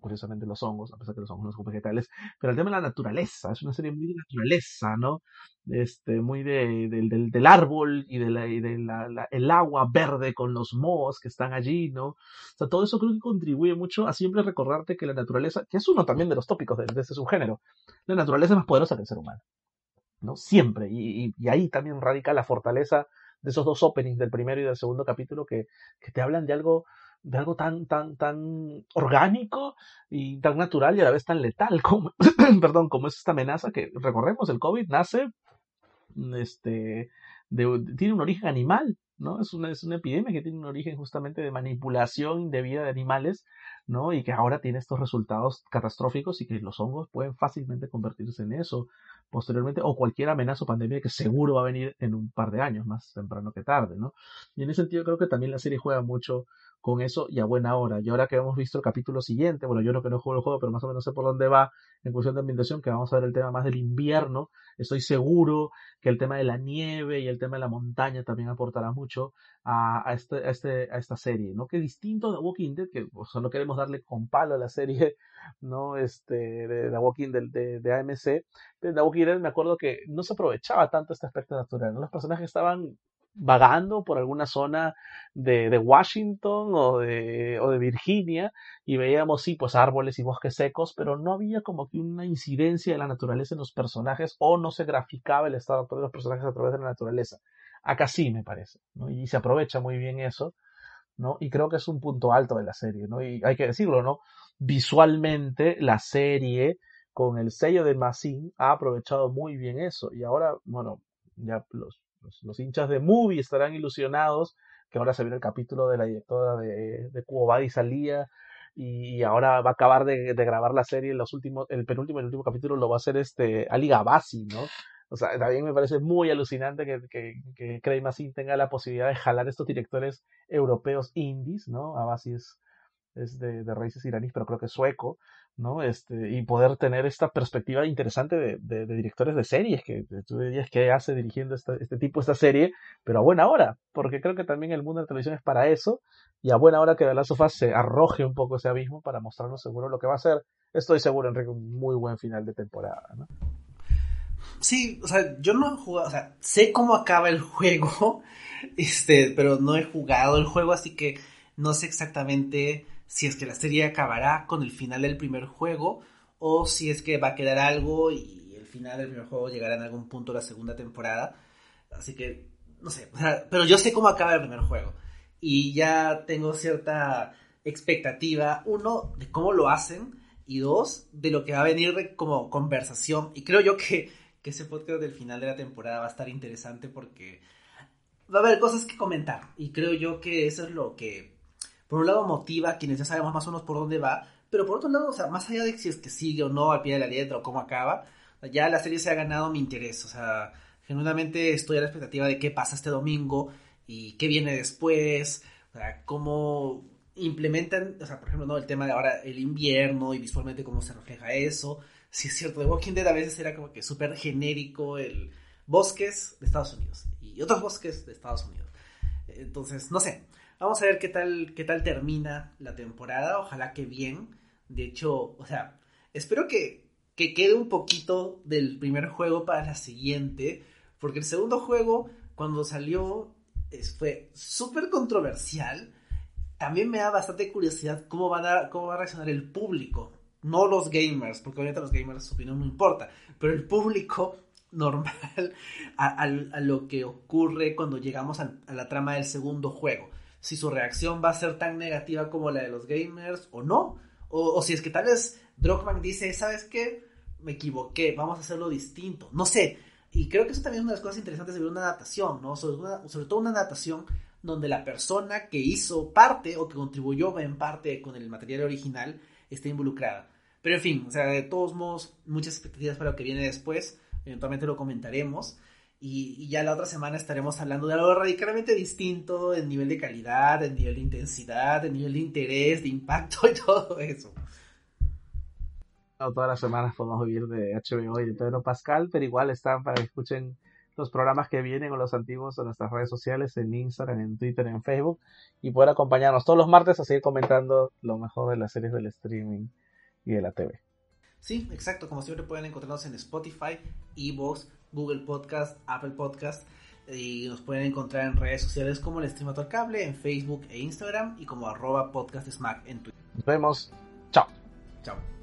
curiosamente los hongos, a pesar que los hongos no son vegetales, pero el tema de la naturaleza, es una serie muy de naturaleza, ¿no? Este, muy de, de, del, del árbol y de, la, y de la, el agua verde con los mohos que están allí, ¿no? O sea, todo eso creo que contribuye mucho a siempre recordarte que la naturaleza, que es uno también de los tópicos de, de este subgénero, la naturaleza es más poderosa que el ser humano. ¿No? Siempre. Y, ahí también radica la fortaleza de esos dos openings del primero y del segundo capítulo que, que te hablan de algo de algo tan, tan, tan orgánico y tan natural y a la vez tan letal como, perdón, como es esta amenaza que, recordemos, el COVID nace, este, de, tiene un origen animal, ¿no? Es una, es una epidemia que tiene un origen justamente de manipulación de vida de animales ¿no? Y que ahora tiene estos resultados catastróficos y que los hongos pueden fácilmente convertirse en eso posteriormente o cualquier amenaza o pandemia que seguro va a venir en un par de años, más temprano que tarde, ¿no? Y en ese sentido creo que también la serie juega mucho con eso y a buena hora. Y ahora que hemos visto el capítulo siguiente, bueno, yo no que no juego el juego, pero más o menos sé por dónde va en cuestión de ambientación, que vamos a ver el tema más del invierno. Estoy seguro que el tema de la nieve y el tema de la montaña también aportará mucho a, a, este, este, a esta serie, ¿no? Que distinto de Walking Dead, que solo queremos darle con palo a la serie, ¿no? Este, de The Walking de, de AMC. De The Walking Dead me acuerdo que no se aprovechaba tanto este aspecto natural, ¿no? Los personajes estaban vagando por alguna zona de, de Washington o de, o de, Virginia y veíamos, sí, pues árboles y bosques secos, pero no había como que una incidencia de la naturaleza en los personajes o no se graficaba el estado de los personajes a través de la naturaleza. Acá sí, me parece, ¿no? Y se aprovecha muy bien eso, ¿no? Y creo que es un punto alto de la serie, ¿no? Y hay que decirlo, ¿no? Visualmente, la serie, con el sello de Massin, ha aprovechado muy bien eso. Y ahora, bueno, ya los los, hinchas de Movie estarán ilusionados que ahora se viene el capítulo de la directora de, de y Salía y ahora va a acabar de, grabar la serie los últimos, el penúltimo el último capítulo lo va a hacer este Ali Gabassi, ¿no? O sea, también me parece muy alucinante que, que, que Craig Massin tenga la posibilidad de jalar estos directores europeos indies, ¿no? Abassi es, es de, de raíces iraníes, pero creo que es sueco, ¿no? Este, y poder tener esta perspectiva interesante de, de, directores de series, que tú dirías que hace dirigiendo este tipo, esta serie, pero a buena hora, porque creo que también el mundo de la televisión es para eso, y a buena hora que of Us se arroje un poco ese abismo para mostrarnos seguro lo que va a ser. Estoy seguro, Enrique, un muy buen final de temporada, ¿no? Sí, o sea, yo no he jugado, o sea, sé cómo acaba el juego, este, pero no he jugado el juego, así que no sé exactamente si es que la serie acabará con el final del primer juego o si es que va a quedar algo y el final del primer juego llegará en algún punto la segunda temporada. Así que, no sé, pero yo sé cómo acaba el primer juego y ya tengo cierta expectativa, uno, de cómo lo hacen y dos, de lo que va a venir como conversación. Y creo yo que, que ese podcast del final de la temporada va a estar interesante porque va a haber cosas que comentar y creo yo que eso es lo que por un lado motiva a quienes ya sabemos más o menos por dónde va, pero por otro lado, o sea, más allá de si es que sigue o no al pie de la letra o cómo acaba, ya la serie se ha ganado mi interés, o sea, genuinamente estoy a la expectativa de qué pasa este domingo y qué viene después, o sea, cómo implementan, o sea, por ejemplo, ¿no? el tema de ahora el invierno y visualmente cómo se refleja eso. Si es cierto, The Walking Dead a veces era como que súper genérico el bosques de Estados Unidos y otros bosques de Estados Unidos. Entonces, no sé, Vamos a ver qué tal, qué tal termina la temporada. Ojalá que bien. De hecho, o sea, espero que, que quede un poquito del primer juego para la siguiente. Porque el segundo juego, cuando salió, fue súper controversial. También me da bastante curiosidad cómo, van a, cómo va a reaccionar el público. No los gamers, porque obviamente los gamers su opinión no importa. Pero el público normal a, lo que ocurre cuando llegamos a la trama del segundo juego si su reacción va a ser tan negativa como la de los gamers o no. O, si es que tal vez Drogman dice, ¿sabes qué? Me equivoqué, vamos a hacerlo distinto. No sé. Y creo que eso también es una de las cosas interesantes de ver una adaptación, ¿no? Sobre, sobre todo una adaptación donde la persona que hizo parte o que contribuyó en parte con el material original esté involucrada. Pero en fin, o sea, de todos modos, muchas expectativas para lo que viene después. Eventualmente lo comentaremos. Y, ya la otra semana estaremos hablando de algo radicalmente distinto en nivel de calidad, en nivel de intensidad, en nivel de interés, de impacto y todo eso. No, todas las semanas podemos vivir de HBO y de Pedro Pascal, pero igual están para que escuchen los programas que vienen o los antiguos en nuestras redes sociales, en Instagram, en Twitter, en Facebook, y poder acompañarnos todos los martes a seguir comentando lo mejor de las series del streaming y de la TV. Sí, exacto, como siempre pueden encontrarnos en Spotify, Evox, Google Podcast, Apple Podcast y nos pueden encontrar en redes sociales como el Streamator Cable, en Facebook e Instagram y como arroba podcast en Twitter. Nos vemos. Chao. Chao.